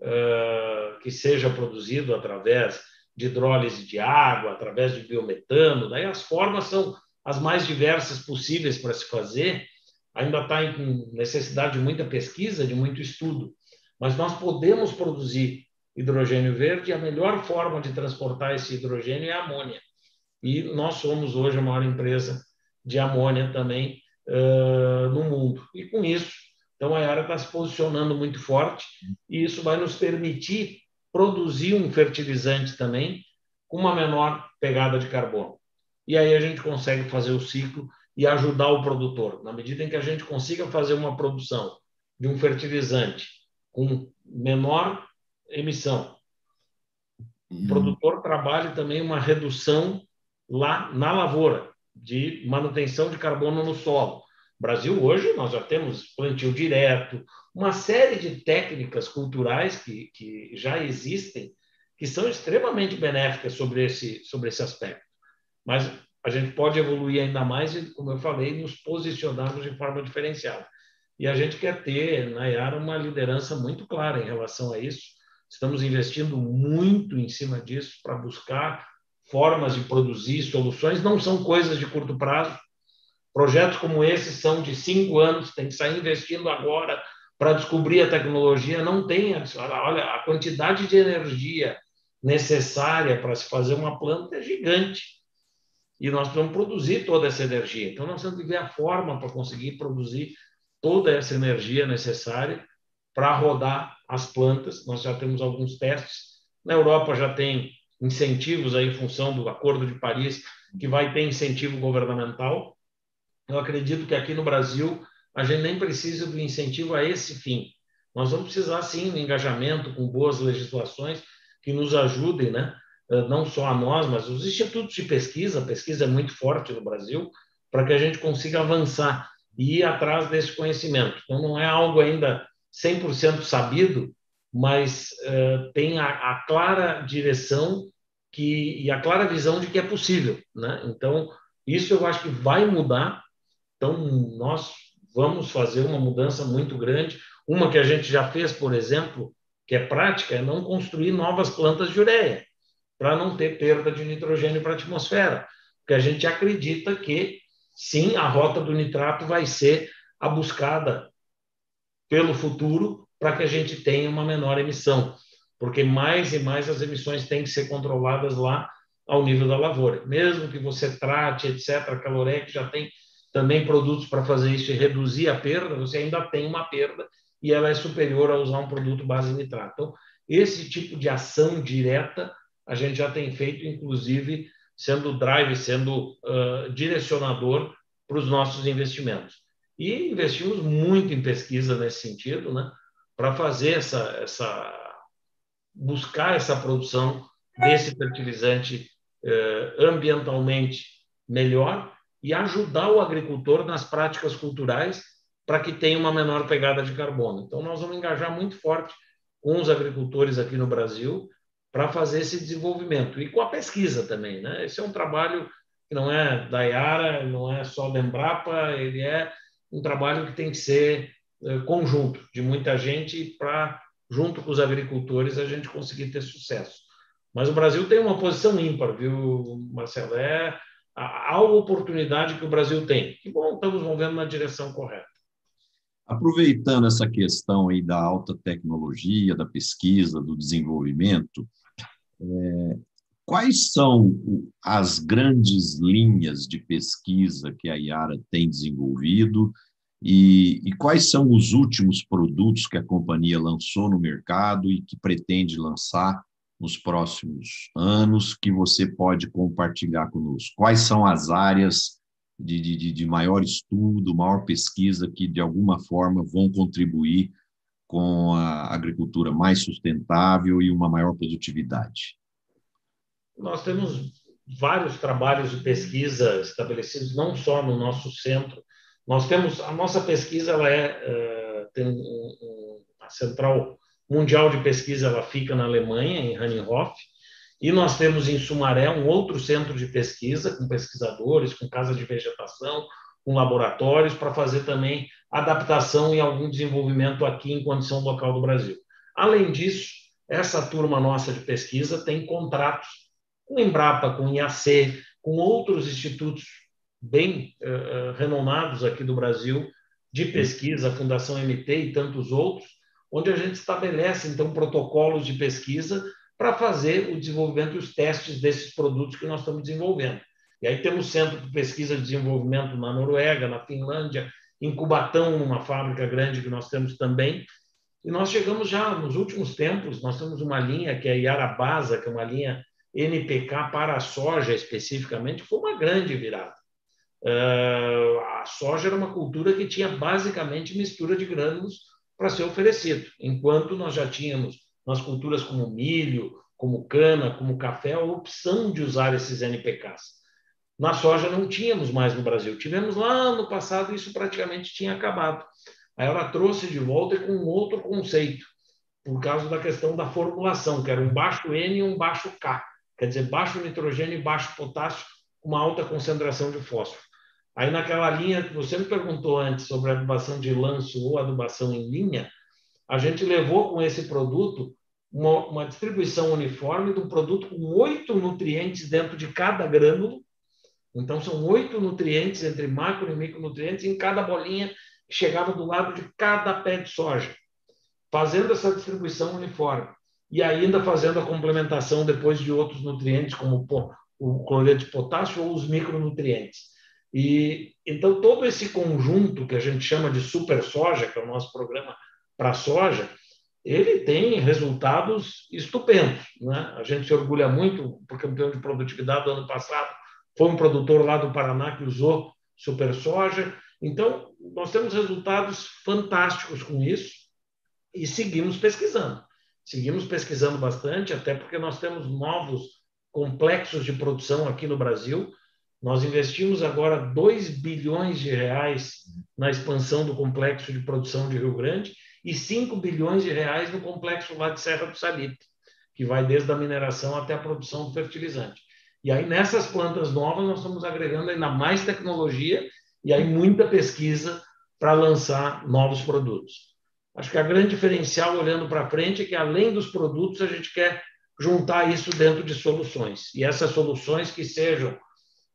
uh, que seja produzido através de hidrólise de água, através de biometano, daí as formas são as mais diversas possíveis para se fazer, ainda está em necessidade de muita pesquisa, de muito estudo, mas nós podemos produzir hidrogênio verde e a melhor forma de transportar esse hidrogênio é a amônia. E nós somos hoje a maior empresa de amônia também uh, no mundo. E com isso, então a Yara está se posicionando muito forte e isso vai nos permitir produzir um fertilizante também com uma menor pegada de carbono e aí a gente consegue fazer o ciclo e ajudar o produtor. Na medida em que a gente consiga fazer uma produção de um fertilizante com menor emissão, uhum. o produtor trabalhe também uma redução lá na lavoura de manutenção de carbono no solo. Brasil hoje nós já temos plantio direto, uma série de técnicas culturais que, que já existem que são extremamente benéficas sobre esse sobre esse aspecto mas a gente pode evoluir ainda mais e, como eu falei, nos posicionarmos de forma diferenciada. E a gente quer ter na Yara uma liderança muito clara em relação a isso. Estamos investindo muito em cima disso para buscar formas de produzir soluções. Não são coisas de curto prazo. Projetos como esses são de cinco anos, tem que sair investindo agora para descobrir a tecnologia. Não tem, olha, a quantidade de energia necessária para se fazer uma planta é gigante e nós precisamos produzir toda essa energia. Então, nós temos que ver a forma para conseguir produzir toda essa energia necessária para rodar as plantas. Nós já temos alguns testes. Na Europa já tem incentivos aí em função do Acordo de Paris, que vai ter incentivo governamental. Eu acredito que aqui no Brasil a gente nem precisa do incentivo a esse fim. Nós vamos precisar sim do engajamento com boas legislações que nos ajudem, né, eh, não só a nós, mas os institutos de pesquisa, a pesquisa é muito forte no Brasil, para que a gente consiga avançar e ir atrás desse conhecimento. Então, não é algo ainda 100% sabido, mas uh, tem a, a, clara direção que, e a clara visão de que é possível. Né? Então, isso eu acho que vai mudar. Então, nós vamos fazer uma mudança muito grande. Uma que a gente já fez, por exemplo, que é prática, é não construir novas plantas de ureia para não ter perda de nitrogênio para a atmosfera, porque a gente acredita que sim, a rota do nitrato vai ser a buscada pelo futuro para que a gente tenha uma menor emissão, porque mais e mais as emissões têm que ser controladas lá ao nível da lavoura. Mesmo que você trate, etc., a Calorec já tem também produtos para fazer isso e reduzir a perda, você ainda tem uma perda e ela é superior a usar um produto base nitrato. Então, esse tipo de ação direta a gente já tem feito, inclusive, sendo drive, sendo uh, direcionador para os nossos investimentos. E investimos muito em pesquisa nesse sentido, né? para fazer essa, essa buscar essa produção desse fertilizante eh, ambientalmente melhor e ajudar o agricultor nas práticas culturais para que tenha uma menor pegada de carbono. Então, nós vamos engajar muito forte com os agricultores aqui no Brasil para fazer esse desenvolvimento e com a pesquisa também. Né? Esse é um trabalho que não é da Iara, não é só da Embrapa, ele é um trabalho que tem que ser eh, conjunto de muita gente para, junto com os agricultores, a gente conseguir ter sucesso. Mas o Brasil tem uma posição ímpar, viu, Marcelo? É a, oportunidade que o Brasil tem. Que bom, estamos movendo na direção correta. Aproveitando essa questão aí da alta tecnologia, da pesquisa, do desenvolvimento, é, quais são as grandes linhas de pesquisa que a Iara tem desenvolvido e, e, quais são os últimos produtos que a companhia lançou no mercado e que pretende lançar nos próximos anos que você pode compartilhar conosco? Quais são as áreas de, de, de maior estudo, maior pesquisa que, de alguma forma, vão contribuir com a agricultura mais sustentável e uma maior produtividade? Nós temos vários trabalhos de pesquisa estabelecidos não só no nosso centro, nós temos a nossa pesquisa, ela é uh, tem um, um, a central mundial de pesquisa, ela fica na Alemanha, em Hanninghof, e nós temos em Sumaré um outro centro de pesquisa com pesquisadores, com casa de vegetação, com laboratórios para fazer também adaptação e algum desenvolvimento aqui em condição local do Brasil. Além disso, essa turma nossa de pesquisa tem contratos com Embrapa, com IAC, com outros institutos bem uh, renomados aqui do Brasil de pesquisa, a Fundação MT e tantos outros, onde a gente estabelece então protocolos de pesquisa para fazer o desenvolvimento e os testes desses produtos que nós estamos desenvolvendo. E aí temos centro de pesquisa e desenvolvimento na Noruega, na Finlândia, em Cubatão, numa fábrica grande que nós temos também. E nós chegamos já nos últimos tempos, nós temos uma linha que é a Yarabasa, que é uma linha NPK para a soja especificamente, foi uma grande virada. Uh, a soja era uma cultura que tinha basicamente mistura de grânulos para ser oferecido, enquanto nós já tínhamos nas culturas como milho, como cana, como café, a opção de usar esses NPKs. Na soja não tínhamos mais no Brasil. Tivemos lá no passado isso praticamente tinha acabado. Aí ela trouxe de volta com um outro conceito, por causa da questão da formulação, que era um baixo N e um baixo K. Quer dizer, baixo nitrogênio e baixo potássio, uma alta concentração de fósforo. Aí, naquela linha que você me perguntou antes sobre adubação de lanço ou adubação em linha, a gente levou com esse produto uma, uma distribuição uniforme de um produto com oito nutrientes dentro de cada grânulo. Então, são oito nutrientes entre macro e micronutrientes em cada bolinha que chegava do lado de cada pé de soja, fazendo essa distribuição uniforme. E ainda fazendo a complementação depois de outros nutrientes, como o cloreto de potássio ou os micronutrientes. E então todo esse conjunto que a gente chama de super soja, que é o nosso programa para soja, ele tem resultados estupendos, né? A gente se orgulha muito porque o campeão de produtividade do ano passado foi um produtor lá do Paraná que usou super soja. Então, nós temos resultados fantásticos com isso e seguimos pesquisando. Seguimos pesquisando bastante, até porque nós temos novos complexos de produção aqui no Brasil nós investimos agora 2 bilhões de reais na expansão do complexo de produção de Rio Grande e 5 bilhões de reais no complexo lá de Serra do Salitre, que vai desde a mineração até a produção do fertilizante. E aí, nessas plantas novas, nós estamos agregando ainda mais tecnologia e aí muita pesquisa para lançar novos produtos. Acho que a grande diferencial, olhando para frente, é que, além dos produtos, a gente quer juntar isso dentro de soluções. E essas soluções que sejam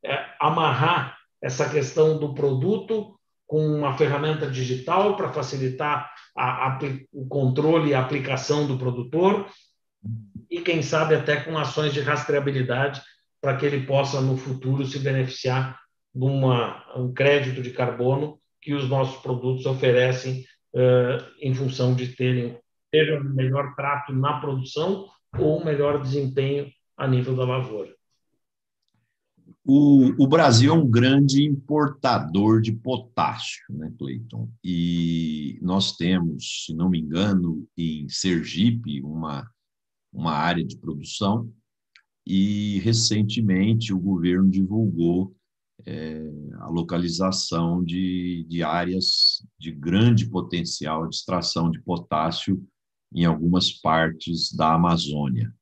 é, amarrar essa questão do produto com uma ferramenta digital para facilitar a, a, o controle e a aplicação do produtor e, quem sabe, até com ações de rastreabilidade para que ele possa, no futuro, se beneficiar de uma, um crédito de carbono que os nossos produtos oferecem em função de terem seja um melhor trato na produção ou um melhor desempenho a nível da lavoura. O, o, Brasil é um grande importador de potássio, né, Cleiton? E nós temos, se não me engano, em Sergipe, uma, uma área de produção, e recentemente o governo divulgou é, a localização de, de áreas de grande potencial de extração de potássio em algumas partes da Amazônia.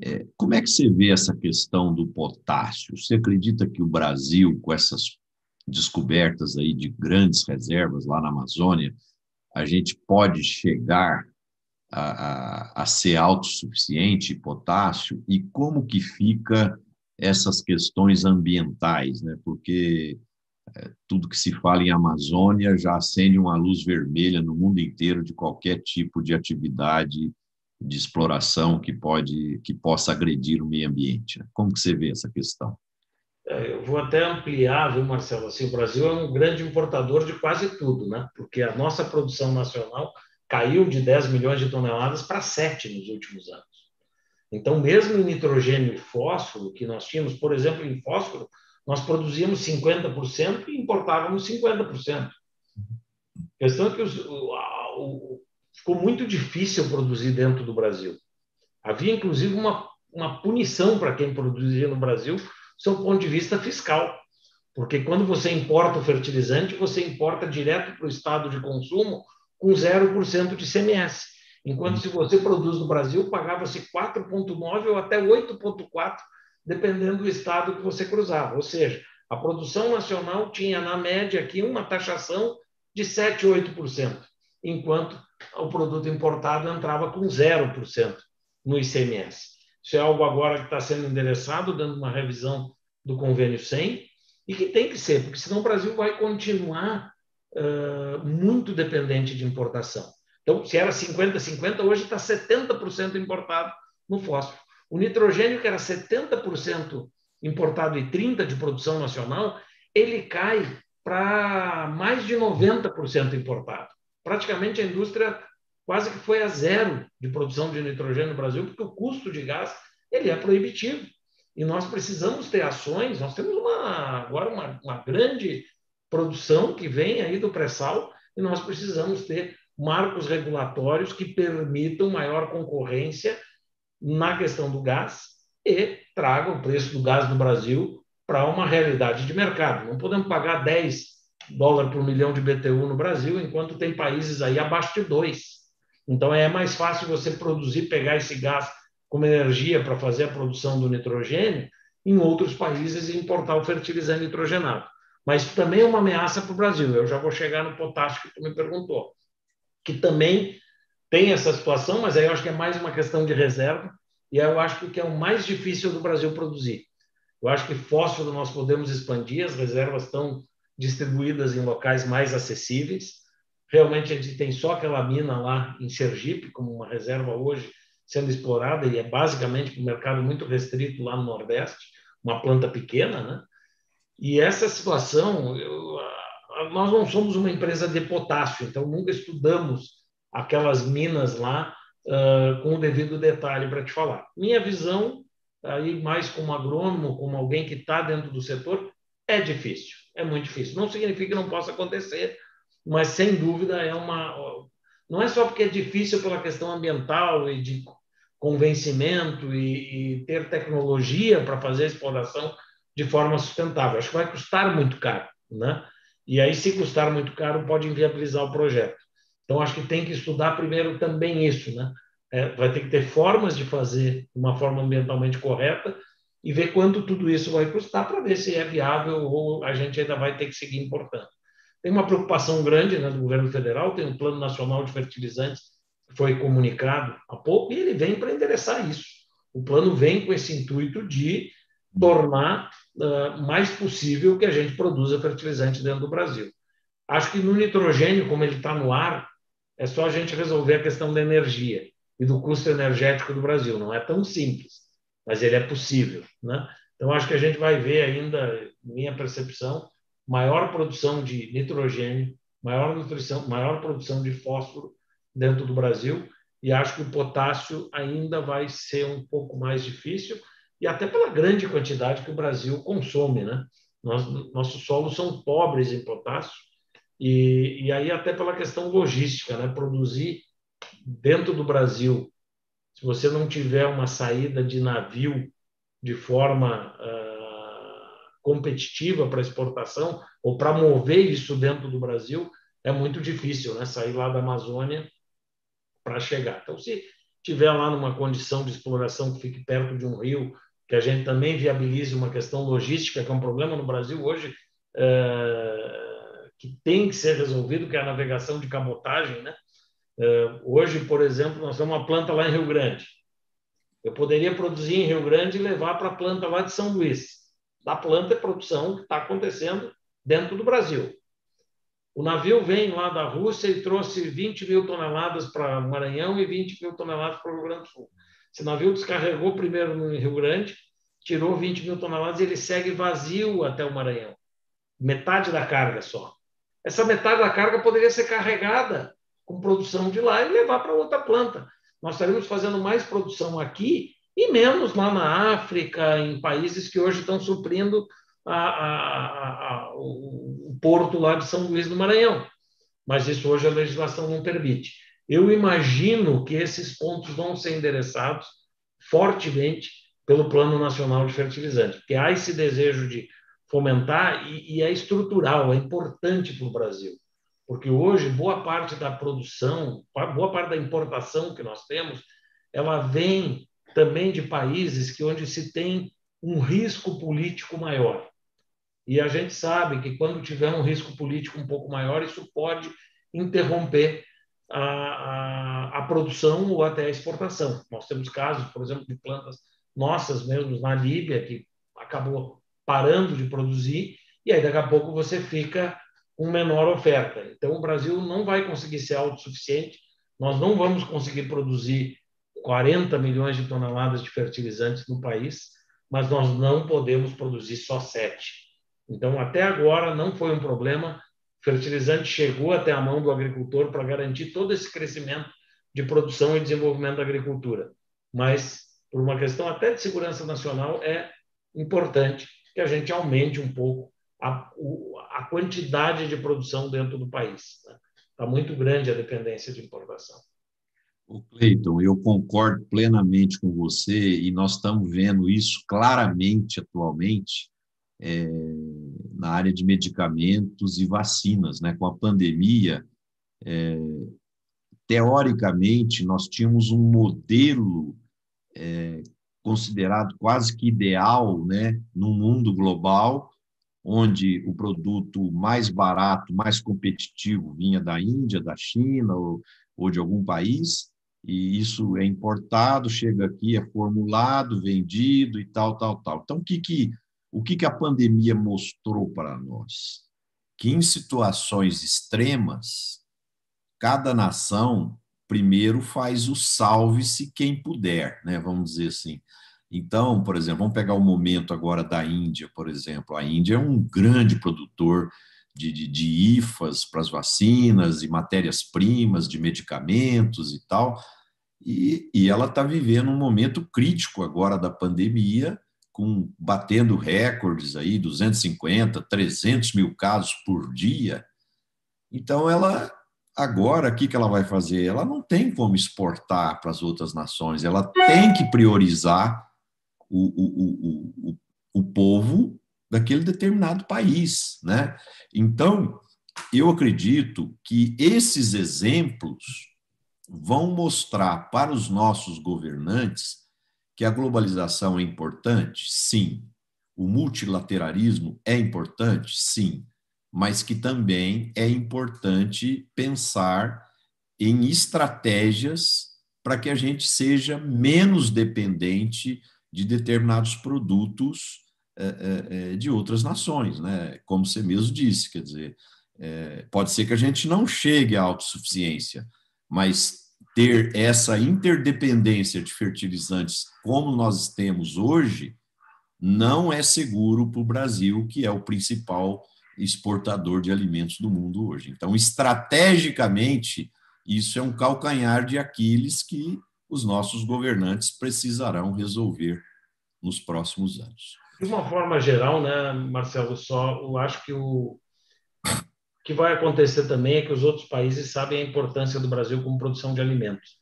É, como é que você vê essa questão do potássio? Você acredita que o Brasil, com essas descobertas aí de grandes reservas lá na Amazônia, a gente pode chegar a, a, a ser autossuficiente em potássio? E como que fica essas questões ambientais, né? Porque é, tudo que se fala em Amazônia já acende uma luz vermelha no mundo inteiro de qualquer tipo de atividade de exploração que pode que possa agredir o meio ambiente. Né? Como que você vê essa questão? É, eu vou até ampliar, viu, Marcelo? Assim, o Brasil é um grande importador de quase tudo, né? Porque a nossa produção nacional caiu de 10 milhões de toneladas para 7 nos últimos anos. Então, mesmo em nitrogênio e fósforo, que nós tínhamos, por exemplo, em fósforo, nós produzíamos 50% e importávamos 50%. A questão é que os, o, ficou muito difícil produzir dentro do Brasil. Havia, inclusive, uma, uma punição para quem produzia no Brasil, do seu ponto de vista fiscal. Porque quando você importa o fertilizante, você importa direto para o estado de consumo com 0% de CMS. Enquanto se você produz no Brasil, pagava-se 4,9% ou até 8,4%, dependendo do estado que você cruzava. Ou seja, a produção nacional tinha, na média, aqui uma taxação de 7%, 8%, enquanto o produto importado entrava com 0% no ICMS. Isso é algo agora que está sendo endereçado, dando uma revisão do convênio 100, e que tem que ser, porque senão o Brasil vai continuar uh, muito dependente de importação. Então, se era 50-50, hoje está 70% importado no fósforo. O nitrogênio, que era 70% importado e 30% de produção nacional, ele cai para mais de 90% importado praticamente a indústria quase que foi a zero de produção de nitrogênio no Brasil, porque o custo de gás ele é proibitivo. E nós precisamos ter ações, nós temos uma, agora uma, uma grande produção que vem aí do pré-sal, e nós precisamos ter marcos regulatórios que permitam maior concorrência na questão do gás e tragam o preço do gás no Brasil para uma realidade de mercado. Não podemos pagar 10 dólar por milhão de BTU no Brasil, enquanto tem países aí abaixo de 2. Então é mais fácil você produzir, pegar esse gás como energia para fazer a produção do nitrogênio em outros países e importar o fertilizante nitrogenado. Mas também é uma ameaça para o Brasil. Eu já vou chegar no potássio que tu me perguntou, que também tem essa situação, mas aí eu acho que é mais uma questão de reserva e eu acho que é o mais difícil do Brasil produzir. Eu acho que fósforo nós podemos expandir, as reservas estão distribuídas em locais mais acessíveis. Realmente a gente tem só aquela mina lá em Sergipe, como uma reserva hoje sendo explorada, e é basicamente um mercado muito restrito lá no Nordeste, uma planta pequena, né? E essa situação, eu, nós não somos uma empresa de potássio, então nunca estudamos aquelas minas lá uh, com o devido detalhe para te falar. Minha visão, aí mais como agrônomo, como alguém que está dentro do setor, é difícil é muito difícil. Não significa que não possa acontecer, mas sem dúvida é uma. Não é só porque é difícil pela questão ambiental e de convencimento e, e ter tecnologia para fazer a exploração de forma sustentável. Acho que vai custar muito caro, né? E aí, se custar muito caro, pode inviabilizar o projeto. Então, acho que tem que estudar primeiro também isso, né? É, vai ter que ter formas de fazer de uma forma ambientalmente correta e ver quanto tudo isso vai custar para ver se é viável ou a gente ainda vai ter que seguir importando. Tem uma preocupação grande né, do governo federal, tem um Plano Nacional de Fertilizantes que foi comunicado há pouco e ele vem para endereçar isso. O plano vem com esse intuito de tornar uh, mais possível que a gente produza fertilizante dentro do Brasil. Acho que no nitrogênio, como ele está no ar, é só a gente resolver a questão da energia e do custo energético do Brasil. Não é tão simples mas ele é possível. Né? Então, acho que a gente vai ver ainda, minha percepção, maior produção de nitrogênio, maior nutrição, maior produção de fósforo dentro do Brasil, e acho que o potássio ainda vai ser um pouco mais difícil, e até pela grande quantidade que o Brasil consome. Né? Nós, nossos solos são pobres em potássio, e, e aí até pela questão logística, né? produzir dentro do Brasil, se você não tiver uma saída de navio de forma uh, competitiva para exportação, ou para mover isso dentro do Brasil, é muito difícil né? sair lá da Amazônia para chegar. Então, se tiver lá numa condição de exploração que fique perto de um rio, que a gente também viabilize uma questão logística, que é um problema no Brasil hoje, é, que tem que ser resolvido, que é a navegação de cabotagem. Né? É, hoje, por exemplo, nós temos uma planta lá em Rio Grande. Eu poderia produzir em Rio Grande e levar para a planta lá de São Luís. Da planta é produção que está acontecendo dentro do Brasil. O navio vem lá da Rússia e trouxe 20 mil toneladas para Maranhão e 20 mil toneladas para o Rio Grande do Sul. Esse navio descarregou primeiro no Rio Grande, tirou 20 mil toneladas e ele segue vazio até o Maranhão. Metade da carga só. Essa metade da carga poderia ser carregada com produção de lá e levar para outra planta. Nós estaríamos fazendo mais produção aqui e menos lá na África, em países que hoje estão suprindo a, a, a, o, o porto lá de São Luís do Maranhão. Mas isso hoje a legislação não permite. Eu imagino que esses pontos vão ser endereçados fortemente pelo Plano Nacional de Fertilizantes, porque há esse desejo de fomentar e, e é estrutural, é importante para o Brasil, porque hoje boa parte da produção, boa parte da importação que nós temos, ela vem também de países que onde se tem um risco político maior. E a gente sabe que quando tiver um risco político um pouco maior, isso pode interromper a, a, a, produção ou até a exportação. Nós temos casos, por exemplo, de plantas nossas mesmo na Líbia, que acabou parando de produzir, e aí daqui a pouco você fica com menor oferta. Então, o Brasil não vai conseguir ser autossuficiente, nós não vamos conseguir produzir 40 milhões de toneladas de fertilizantes no país, mas nós não podemos produzir só 7. Então, até agora, não foi um problema fertilizante chegou até a mão do agricultor para garantir todo esse crescimento de produção e desenvolvimento da agricultura. Mas, por uma questão até de segurança nacional, é importante que a gente aumente um pouco a, a quantidade de produção dentro do país. Está né? muito grande a dependência de importação. O Cleiton, eu concordo plenamente com você e nós estamos vendo isso claramente atualmente é, na área de medicamentos e vacinas. Né? Com a pandemia, é, teoricamente, nós tínhamos um modelo é, considerado quase que ideal né, no mundo global, onde o produto mais barato, mais competitivo vinha da Índia, da China ou, ou de algum país, e isso é importado, chega aqui, é formulado, vendido e tal, tal, tal. Então, o que, que o que, que a pandemia mostrou para nós? Que em situações extremas, cada nação primeiro faz o salve-se quem puder, né? vamos dizer assim. Então, por exemplo, vamos pegar o momento agora da Índia, por exemplo. A Índia é um grande produtor de, de, de IFAs para as vacinas e matérias-primas, de medicamentos e tal. E, e ela está vivendo um momento crítico agora da pandemia, com batendo recordes aí, 250, 300 mil casos por dia. Então, ela agora, o que, que ela vai fazer? Ela não tem como exportar para as outras nações, ela tem que priorizar o, o, o, o, povo daquele determinado país. Né? Então, eu acredito que esses exemplos vão mostrar para os nossos governantes que a globalização é importante? Sim. O multilateralismo é importante? Sim. Mas que também é importante pensar em estratégias para que a gente seja menos dependente de determinados produtos é, é, de outras nações, né? Como você mesmo disse, quer dizer, é, pode ser que a gente não chegue à autossuficiência, mas ter essa interdependência de fertilizantes como nós temos hoje, não é seguro para o Brasil, que é o principal exportador de alimentos do mundo hoje. Então, estrategicamente, isso é um calcanhar de Aquiles que os nossos governantes precisarão resolver nos próximos anos. De uma forma geral, né, Marcelo, só eu acho que o que vai acontecer também é que os outros países sabem a importância do Brasil como produção de alimentos.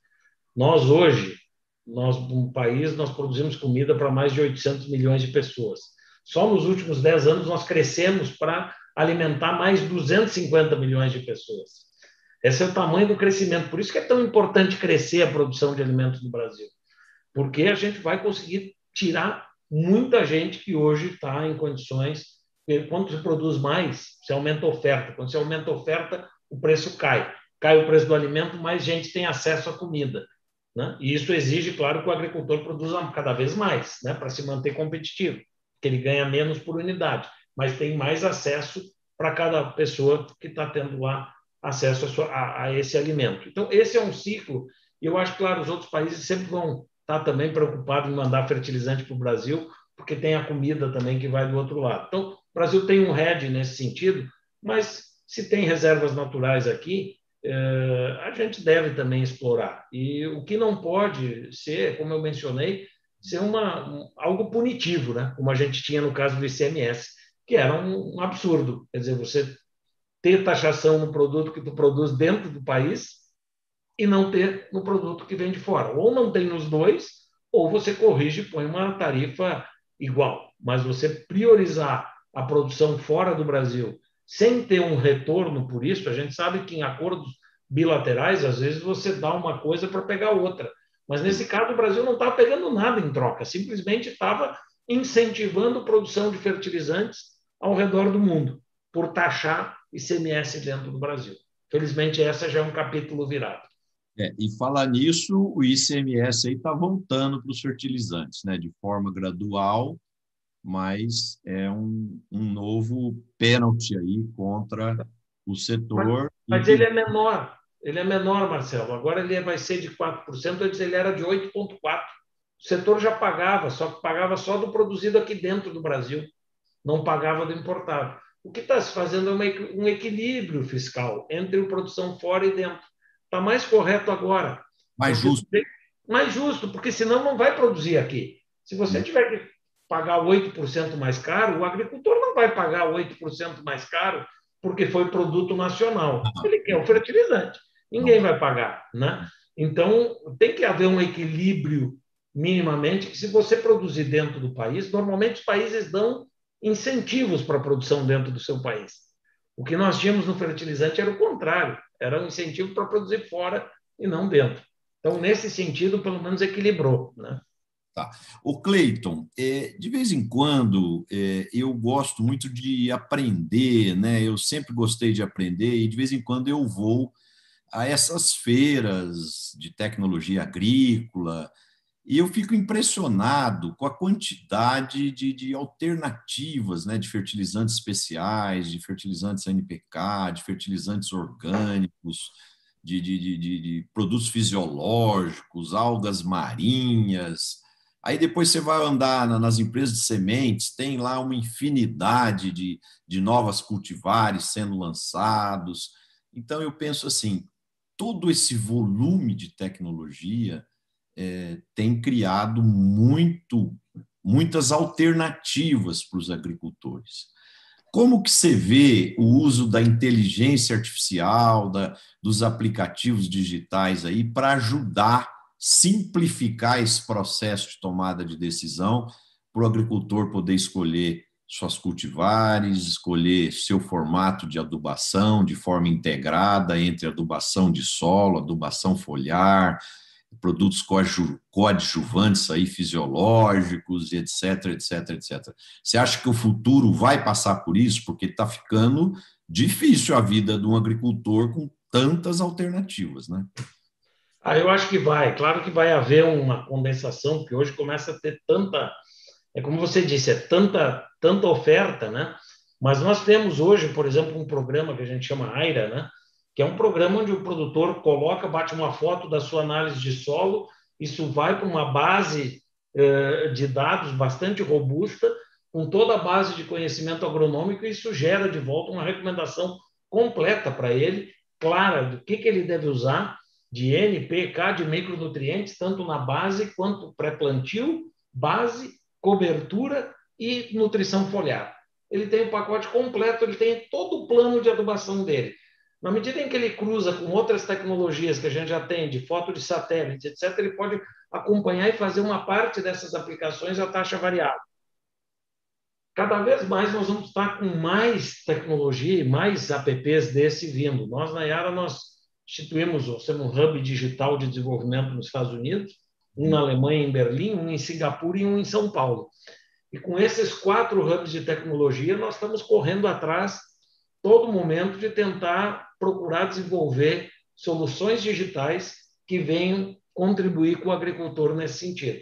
Nós hoje, nós um país, nós produzimos comida para mais de 800 milhões de pessoas. Só nos últimos 10 anos nós crescemos para alimentar mais 250 milhões de pessoas. Esse é o tamanho do crescimento. Por isso que é tão importante crescer a produção de alimentos no Brasil. Porque a gente vai conseguir tirar muita gente que hoje está em condições. Quando se produz mais, se aumenta a oferta. Quando se aumenta a oferta, o preço cai. Cai o preço do alimento, mais gente tem acesso à comida. Né? E isso exige, claro, que o agricultor produza cada vez mais, né? para se manter competitivo, que ele ganha menos por unidade, mas tem mais acesso para cada pessoa que está tendo lá acesso a, sua, a, a, esse alimento. Então, esse é um ciclo, e eu acho, claro, os outros países sempre vão estar tá também preocupados em mandar fertilizante para o Brasil, porque tem a comida também que vai do outro lado. Então, o Brasil tem um head nesse sentido, mas se tem reservas naturais aqui, eh, a gente deve também explorar. E o que não pode ser, como eu mencionei, ser uma, um, algo punitivo, né? como a gente tinha no caso do ICMS, que era um, um absurdo. Quer dizer, você ter taxação no produto que tu produz dentro do país e não ter no produto que vem de fora. Ou não tem nos dois, ou você corrige e põe uma tarifa igual. Mas você priorizar a produção fora do Brasil sem ter um retorno por isso, a gente sabe que em acordos bilaterais, às vezes você dá uma coisa para pegar outra. Mas nesse caso, o Brasil não estava pegando nada em troca, simplesmente estava incentivando a produção de fertilizantes ao redor do mundo, por taxar ICMS dentro do Brasil. Felizmente, essa já é um capítulo virado. É, e falar nisso, o ICMS aí está voltando para os fertilizantes, né, de forma gradual, mas é um, um novo pênalti aí contra o setor. Mas, mas ele é menor, ele é menor, Marcelo. Agora ele vai ser de 4%, antes ele era de 8,4%. O setor já pagava, só que pagava só do produzido aqui dentro do Brasil, não pagava do importado. O que está se fazendo é um equilíbrio fiscal entre a produção fora e dentro. Está mais correto agora. Mais justo. Mais justo, porque senão não vai produzir aqui. Se você tiver que pagar 8% mais caro, o agricultor não vai pagar 8% mais caro porque foi produto nacional. Ele quer o fertilizante. Ninguém vai pagar, né? Então, tem que haver um equilíbrio minimamente que se você produzir dentro do país, normalmente os países dão incentivos para a produção dentro do seu país. O que nós tínhamos no fertilizante era o contrário, era um incentivo para produzir fora e não dentro. Então, nesse sentido, pelo menos equilibrou, né? Tá. O Cleiton, é, de vez em quando é, eu gosto muito de aprender, né? Eu sempre gostei de aprender e de vez em quando eu vou a essas feiras de tecnologia agrícola e eu fico impressionado com a quantidade de, de alternativas, né? De fertilizantes especiais, de fertilizantes NPK, de fertilizantes orgânicos, de, de, de, produtos fisiológicos, algas marinhas Aí depois você vai andar nas empresas de sementes, tem lá uma infinidade de, de novas cultivares sendo lançados. Então eu penso assim, todo esse volume de tecnologia é, tem criado muito, muitas alternativas para os agricultores. Como que você vê o uso da inteligência artificial, da, dos aplicativos digitais aí para ajudar simplificar esse processo de tomada de decisão para o agricultor poder escolher suas cultivares, escolher seu formato de adubação de forma integrada entre adubação de solo, adubação foliar, produtos coadjuvantes aí fisiológicos, etc, etc, etc. Você acha que o futuro vai passar por isso? Porque está ficando difícil a vida de um agricultor com tantas alternativas, né? Ah, eu acho que vai. Claro que vai haver uma condensação, porque hoje começa a ter tanta, é como você disse, é tanta, tanta oferta, né? Mas nós temos hoje, por exemplo, um programa que a gente chama AIRA, né? Que é um programa onde o produtor coloca, bate uma foto da sua análise de solo, isso vai para uma base eh, de dados bastante robusta, com toda a base de conhecimento agronômico, e isso gera de volta uma recomendação completa para ele, clara do que, que ele deve usar de NPK de micronutrientes, tanto na base quanto pré-plantio, base, cobertura e nutrição foliar. Ele tem o pacote completo, ele tem todo o plano de adubação dele. Na medida em que ele cruza com outras tecnologias que a gente já tem, de foto de satélite, etc., ele pode acompanhar e fazer uma parte dessas aplicações a taxa variável. Cada vez mais nós vamos estar com mais tecnologia e mais apps desse vindo. Nós, na Yara, nós instituímos um hub digital de desenvolvimento nos Estados Unidos, um na Alemanha, em Berlim, um em Singapura e um em São Paulo. E com esses quatro hubs de tecnologia, nós estamos correndo atrás todo momento de tentar procurar desenvolver soluções digitais que venham contribuir com o agricultor nesse sentido.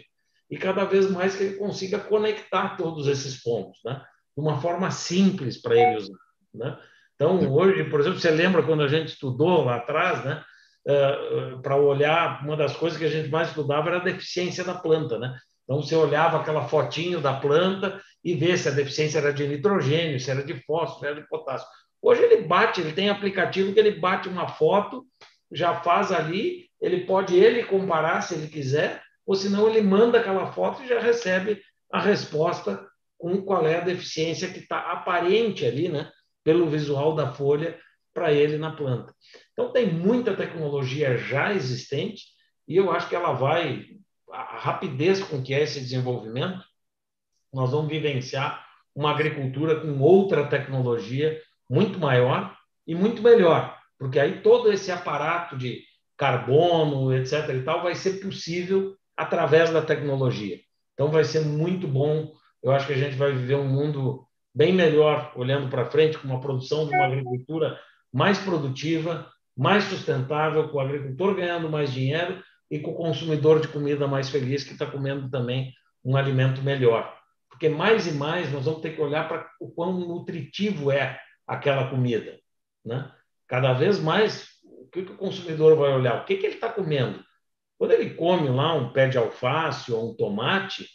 E cada vez mais que ele consiga conectar todos esses pontos, né? de uma forma simples para ele usar. Né? Então, hoje, por exemplo, você lembra quando a gente estudou lá atrás, né? Uh, para olhar, uma das coisas que a gente mais estudava era a deficiência da planta, né? Então, você olhava aquela fotinho da planta e vê se a deficiência era de nitrogênio, se era de fósforo, se era de potássio. Hoje ele bate, ele tem aplicativo que ele bate uma foto, já faz ali, ele pode ele comparar se ele quiser, ou senão ele manda aquela foto e já recebe a resposta com qual é a deficiência que está aparente ali, né, pelo visual da folha para ele na planta. Então tem muita tecnologia já existente e eu acho que ela vai a rapidez com que é esse desenvolvimento, nós vamos vivenciar uma agricultura com outra tecnologia muito maior e muito melhor, porque aí todo esse aparato de carbono, etc. e tal, vai ser possível através da tecnologia. Então vai ser muito bom. Eu acho que a gente vai viver um mundo bem melhor olhando para frente, com uma produção de uma agricultura mais produtiva, mais sustentável, com o agricultor ganhando mais dinheiro e com o consumidor de comida mais feliz, que está comendo também um alimento melhor. Porque mais e mais nós vamos ter que olhar para o quão nutritivo é aquela comida. Né? Cada vez mais, o que, o consumidor vai olhar? O que, que ele está comendo? Quando ele come lá um pé de alface ou um tomate,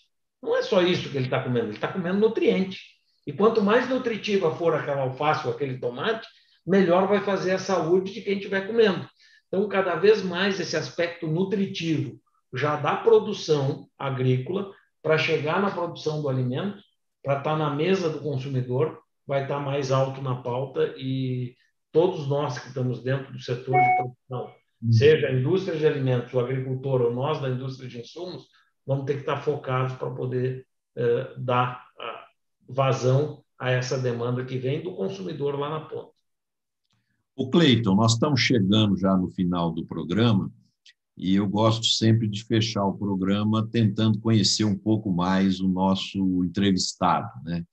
não é só isso que ele está comendo, ele está comendo nutriente. E quanto mais nutritiva for aquela alface ou aquele tomate, melhor vai fazer a saúde de quem estiver comendo. Então, cada vez mais esse aspecto nutritivo já da produção agrícola para chegar na produção do alimento, para estar tá na mesa do consumidor, vai estar mais alto na pauta e todos nós que estamos dentro do setor de produção, uhum. seja a indústria de alimentos, o agricultor ou nós da indústria de insumos, vamos ter que estar focados para poder eh, dar vazão a essa demanda que vem do consumidor lá na ponta. O Cleiton, nós estamos chegando já no final do programa e eu gosto sempre de fechar o programa tentando conhecer um pouco mais o nosso entrevistado, né?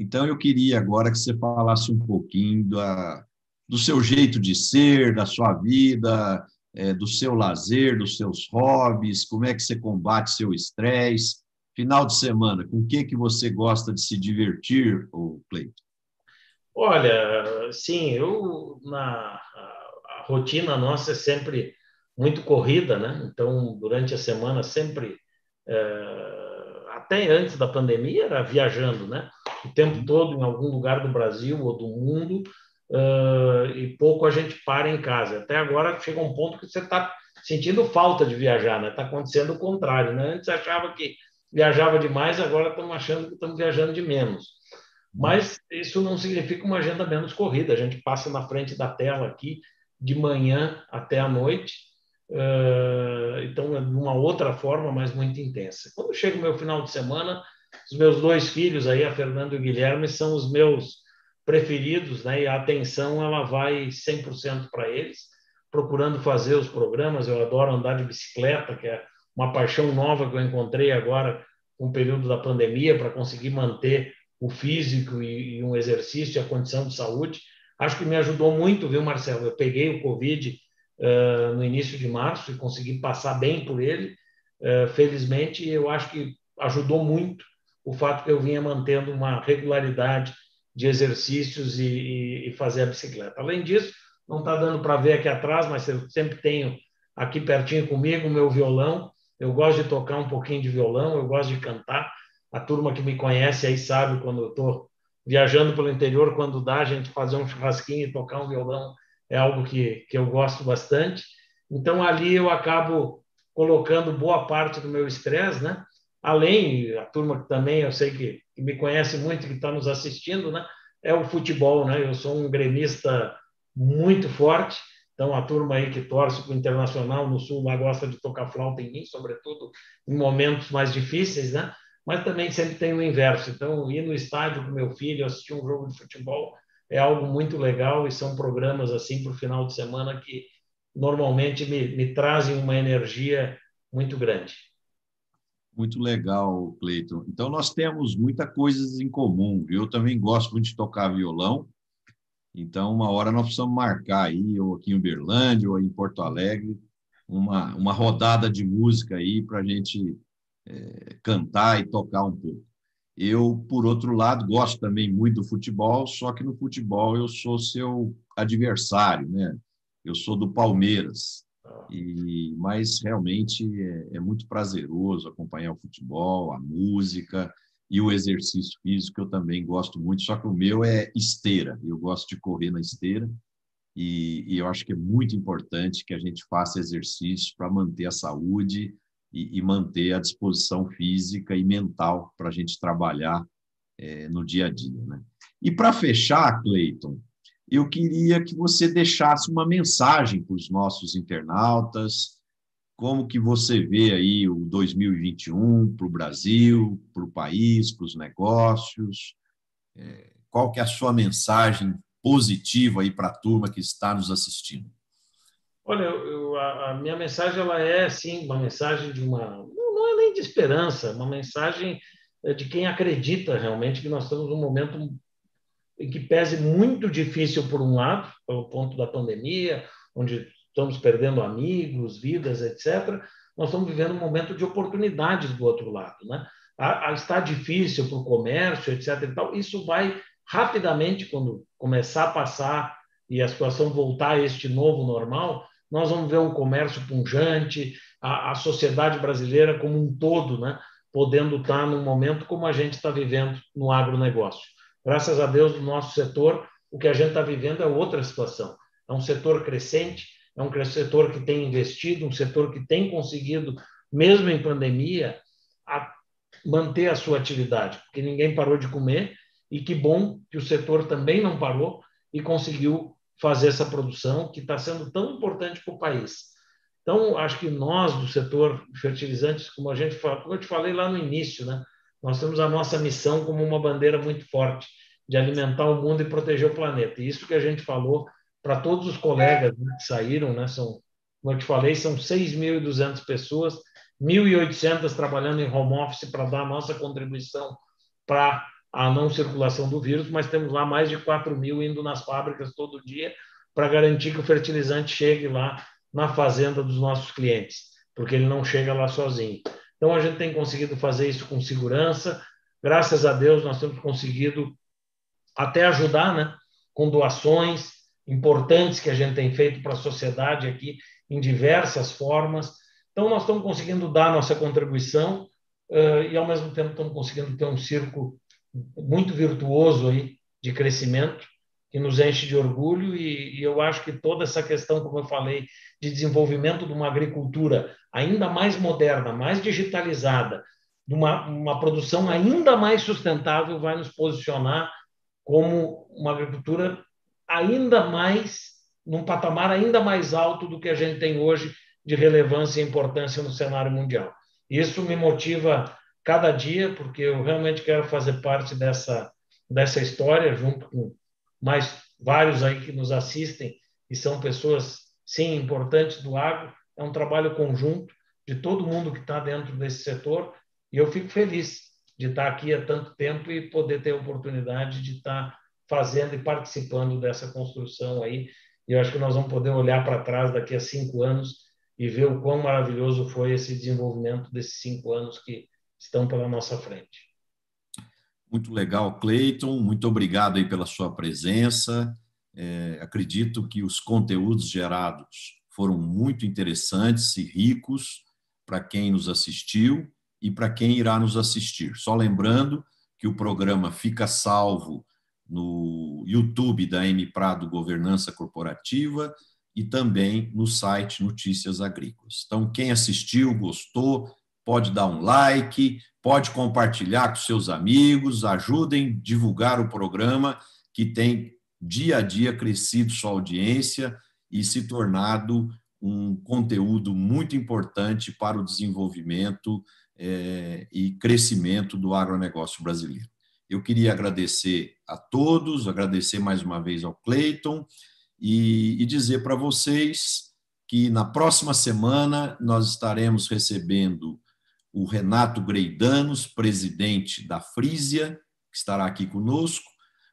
Então eu queria agora que você falasse um pouquinho da, do seu jeito de ser, da sua vida, é, do seu lazer, dos seus hobbies, como é que você combate seu estresse. Final de semana, com o que que você gosta de se divertir, Cleiton? Olha, sim, eu na a rotina nossa é sempre muito corrida, né? Então, durante a semana sempre é, até antes da pandemia era viajando, né? O tempo uhum. todo em algum lugar do Brasil ou do mundo uh, e pouco a gente para em casa. Até agora chega um ponto que você está sentindo falta de viajar, né? Está acontecendo o contrário, né? Antes achava que viajava demais, agora estamos achando que estamos viajando de menos. Mas isso não significa uma agenda menos corrida. A gente passa na frente da tela aqui de manhã até a noite. Uh, então, é uma outra forma, mas muito intensa. Quando chega o meu final de semana, os meus dois filhos, aí, a Fernanda e o Guilherme, são os meus preferidos, né? e a atenção ela vai 100% para eles, procurando fazer os programas. Eu adoro andar de bicicleta, que é uma paixão nova que eu encontrei agora com o período da pandemia, para conseguir manter o físico e, e um exercício e a condição de saúde. Acho que me ajudou muito, viu, Marcelo? Eu peguei o Covid uh, no início de março e consegui passar bem por ele. Uh, felizmente, eu acho que ajudou muito o fato que eu vinha mantendo uma regularidade de exercícios e, e, e fazer a bicicleta. Além disso, não está dando para ver aqui atrás, mas eu sempre tenho aqui pertinho comigo o meu violão. Eu gosto de tocar um pouquinho de violão, eu gosto de cantar a turma que me conhece aí sabe quando eu estou viajando pelo interior, quando dá a gente fazer um churrasquinho e tocar um violão, é algo que, que eu gosto bastante. Então, ali eu acabo colocando boa parte do meu estresse, né? além, a turma que também eu sei que, que me conhece muito, que está nos assistindo, né? é o futebol. Né? Eu sou um gremista muito forte, então a turma aí que torce para o Internacional no Sul gosta de tocar flauta em mim, sobretudo em momentos mais difíceis, né? mas também sempre tem o inverso. Então, ir no estádio com meu filho, assistir um jogo de futebol é algo muito legal e são programas assim para o final de semana que normalmente me, me trazem uma energia muito grande. Muito legal, Cleiton. Então, nós temos muita coisas em comum. Eu também gosto muito de tocar violão. Então, uma hora nós precisamos marcar aí, ou aqui em Uberlândia, ou em Porto Alegre, uma, uma rodada de música aí para a gente é, cantar e tocar um pouco. Eu, por outro lado, gosto também muito do futebol, só que no futebol eu sou seu adversário, né? Eu sou do Palmeiras. E, mas realmente é, é, muito prazeroso acompanhar o futebol, a música e o exercício físico, eu também gosto muito, só que o meu é esteira, eu gosto de correr na esteira, e, e eu acho que é muito importante que a gente faça exercício para manter a saúde e, e, manter a disposição física e mental para a gente trabalhar é, no dia a dia. Né? E para fechar, Cleiton, eu queria que você deixasse uma mensagem para os nossos internautas, como que você vê aí o 2021 para o Brasil, para o país, para os negócios, é, qual que é a sua mensagem positiva aí para a turma que está nos assistindo? Olha, eu, a, a, minha mensagem ela é sim uma mensagem de uma não é nem de esperança, uma mensagem é, de quem acredita realmente que nós estamos num momento em que pese muito difícil por um lado, pelo ponto da pandemia, onde estamos perdendo amigos, vidas, etc. Nós estamos vivendo um momento de oportunidades do outro lado, né? A, a está difícil para o comércio, etc. E tal. Isso vai rapidamente quando começar a passar e a situação voltar a este novo normal, nós vamos ver um comércio punjante, a, a sociedade brasileira como um todo, né? podendo estar num momento como a gente está vivendo no agronegócio. Graças a Deus, no nosso setor, o que a gente está vivendo é outra situação. É um setor crescente, é um setor que tem investido, um setor que tem conseguido, mesmo em pandemia, a manter a sua atividade, porque ninguém parou de comer e que bom que o setor também não parou e conseguiu fazer essa produção que está sendo tão importante para o país. Então, acho que nós do setor fertilizantes, como a gente como eu te falei lá no início, né, nós temos a nossa missão como uma bandeira muito forte de alimentar o mundo e proteger o planeta. E isso que a gente falou para todos os colegas né, que saíram, né, são, como eu te falei, são 6.200 pessoas, 1.800 trabalhando em home office para dar a nossa contribuição para a não circulação do vírus, mas temos lá mais de 4 mil indo nas fábricas todo dia para garantir que o fertilizante chegue lá na fazenda dos nossos clientes, porque ele não chega lá sozinho. Então, a gente tem conseguido fazer isso com segurança. Graças a Deus, nós temos conseguido até ajudar, né? Com doações importantes que a gente tem feito para a sociedade aqui, em diversas formas. Então, nós estamos conseguindo dar nossa contribuição uh, e, ao mesmo tempo, estamos conseguindo ter um círculo muito virtuoso aí de crescimento que nos enche de orgulho e, e, eu acho que toda essa questão, como eu falei, de desenvolvimento de uma agricultura ainda mais moderna, mais digitalizada, de uma, uma produção ainda mais sustentável, vai nos posicionar como uma agricultura ainda mais num patamar ainda mais alto do que a gente tem hoje de relevância e importância no cenário mundial. Isso me motiva cada dia, porque eu realmente quero fazer parte dessa dessa história junto com mais vários aí que nos assistem e são pessoas, sim, importantes do agro. É um trabalho conjunto de todo mundo que está dentro desse setor e eu fico feliz de estar aqui há tanto tempo e poder ter a oportunidade de estar fazendo e participando dessa construção aí. E eu acho que nós vamos poder olhar para trás daqui a cinco anos e ver o quão maravilhoso foi esse desenvolvimento desses cinco anos que estão pela nossa frente. Muito legal, Cleiton. Muito obrigado aí pela sua presença. É, acredito que os conteúdos gerados foram muito interessantes e ricos para quem nos assistiu e para quem irá nos assistir. Só lembrando que o programa fica salvo no YouTube da M Prado Governança Corporativa e também no site Notícias Agrícolas. Então, quem assistiu, gostou, pode dar um like, pode compartilhar com seus amigos, ajudem a divulgar o programa que tem dia a dia crescido sua audiência e se tornado um conteúdo muito importante para o desenvolvimento é, e crescimento do agronegócio brasileiro. Eu queria agradecer a todos, agradecer mais uma vez ao Cleiton e, e dizer para vocês que na próxima semana nós estaremos recebendo o Renato Greidanos, presidente da Frisia, que estará aqui conosco.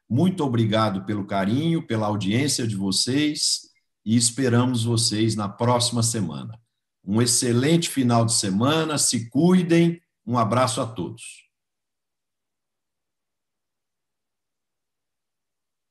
Muito obrigado pelo carinho, pela audiência de vocês e esperamos vocês na próxima semana. Um excelente final de semana, se cuidem, um abraço a todos.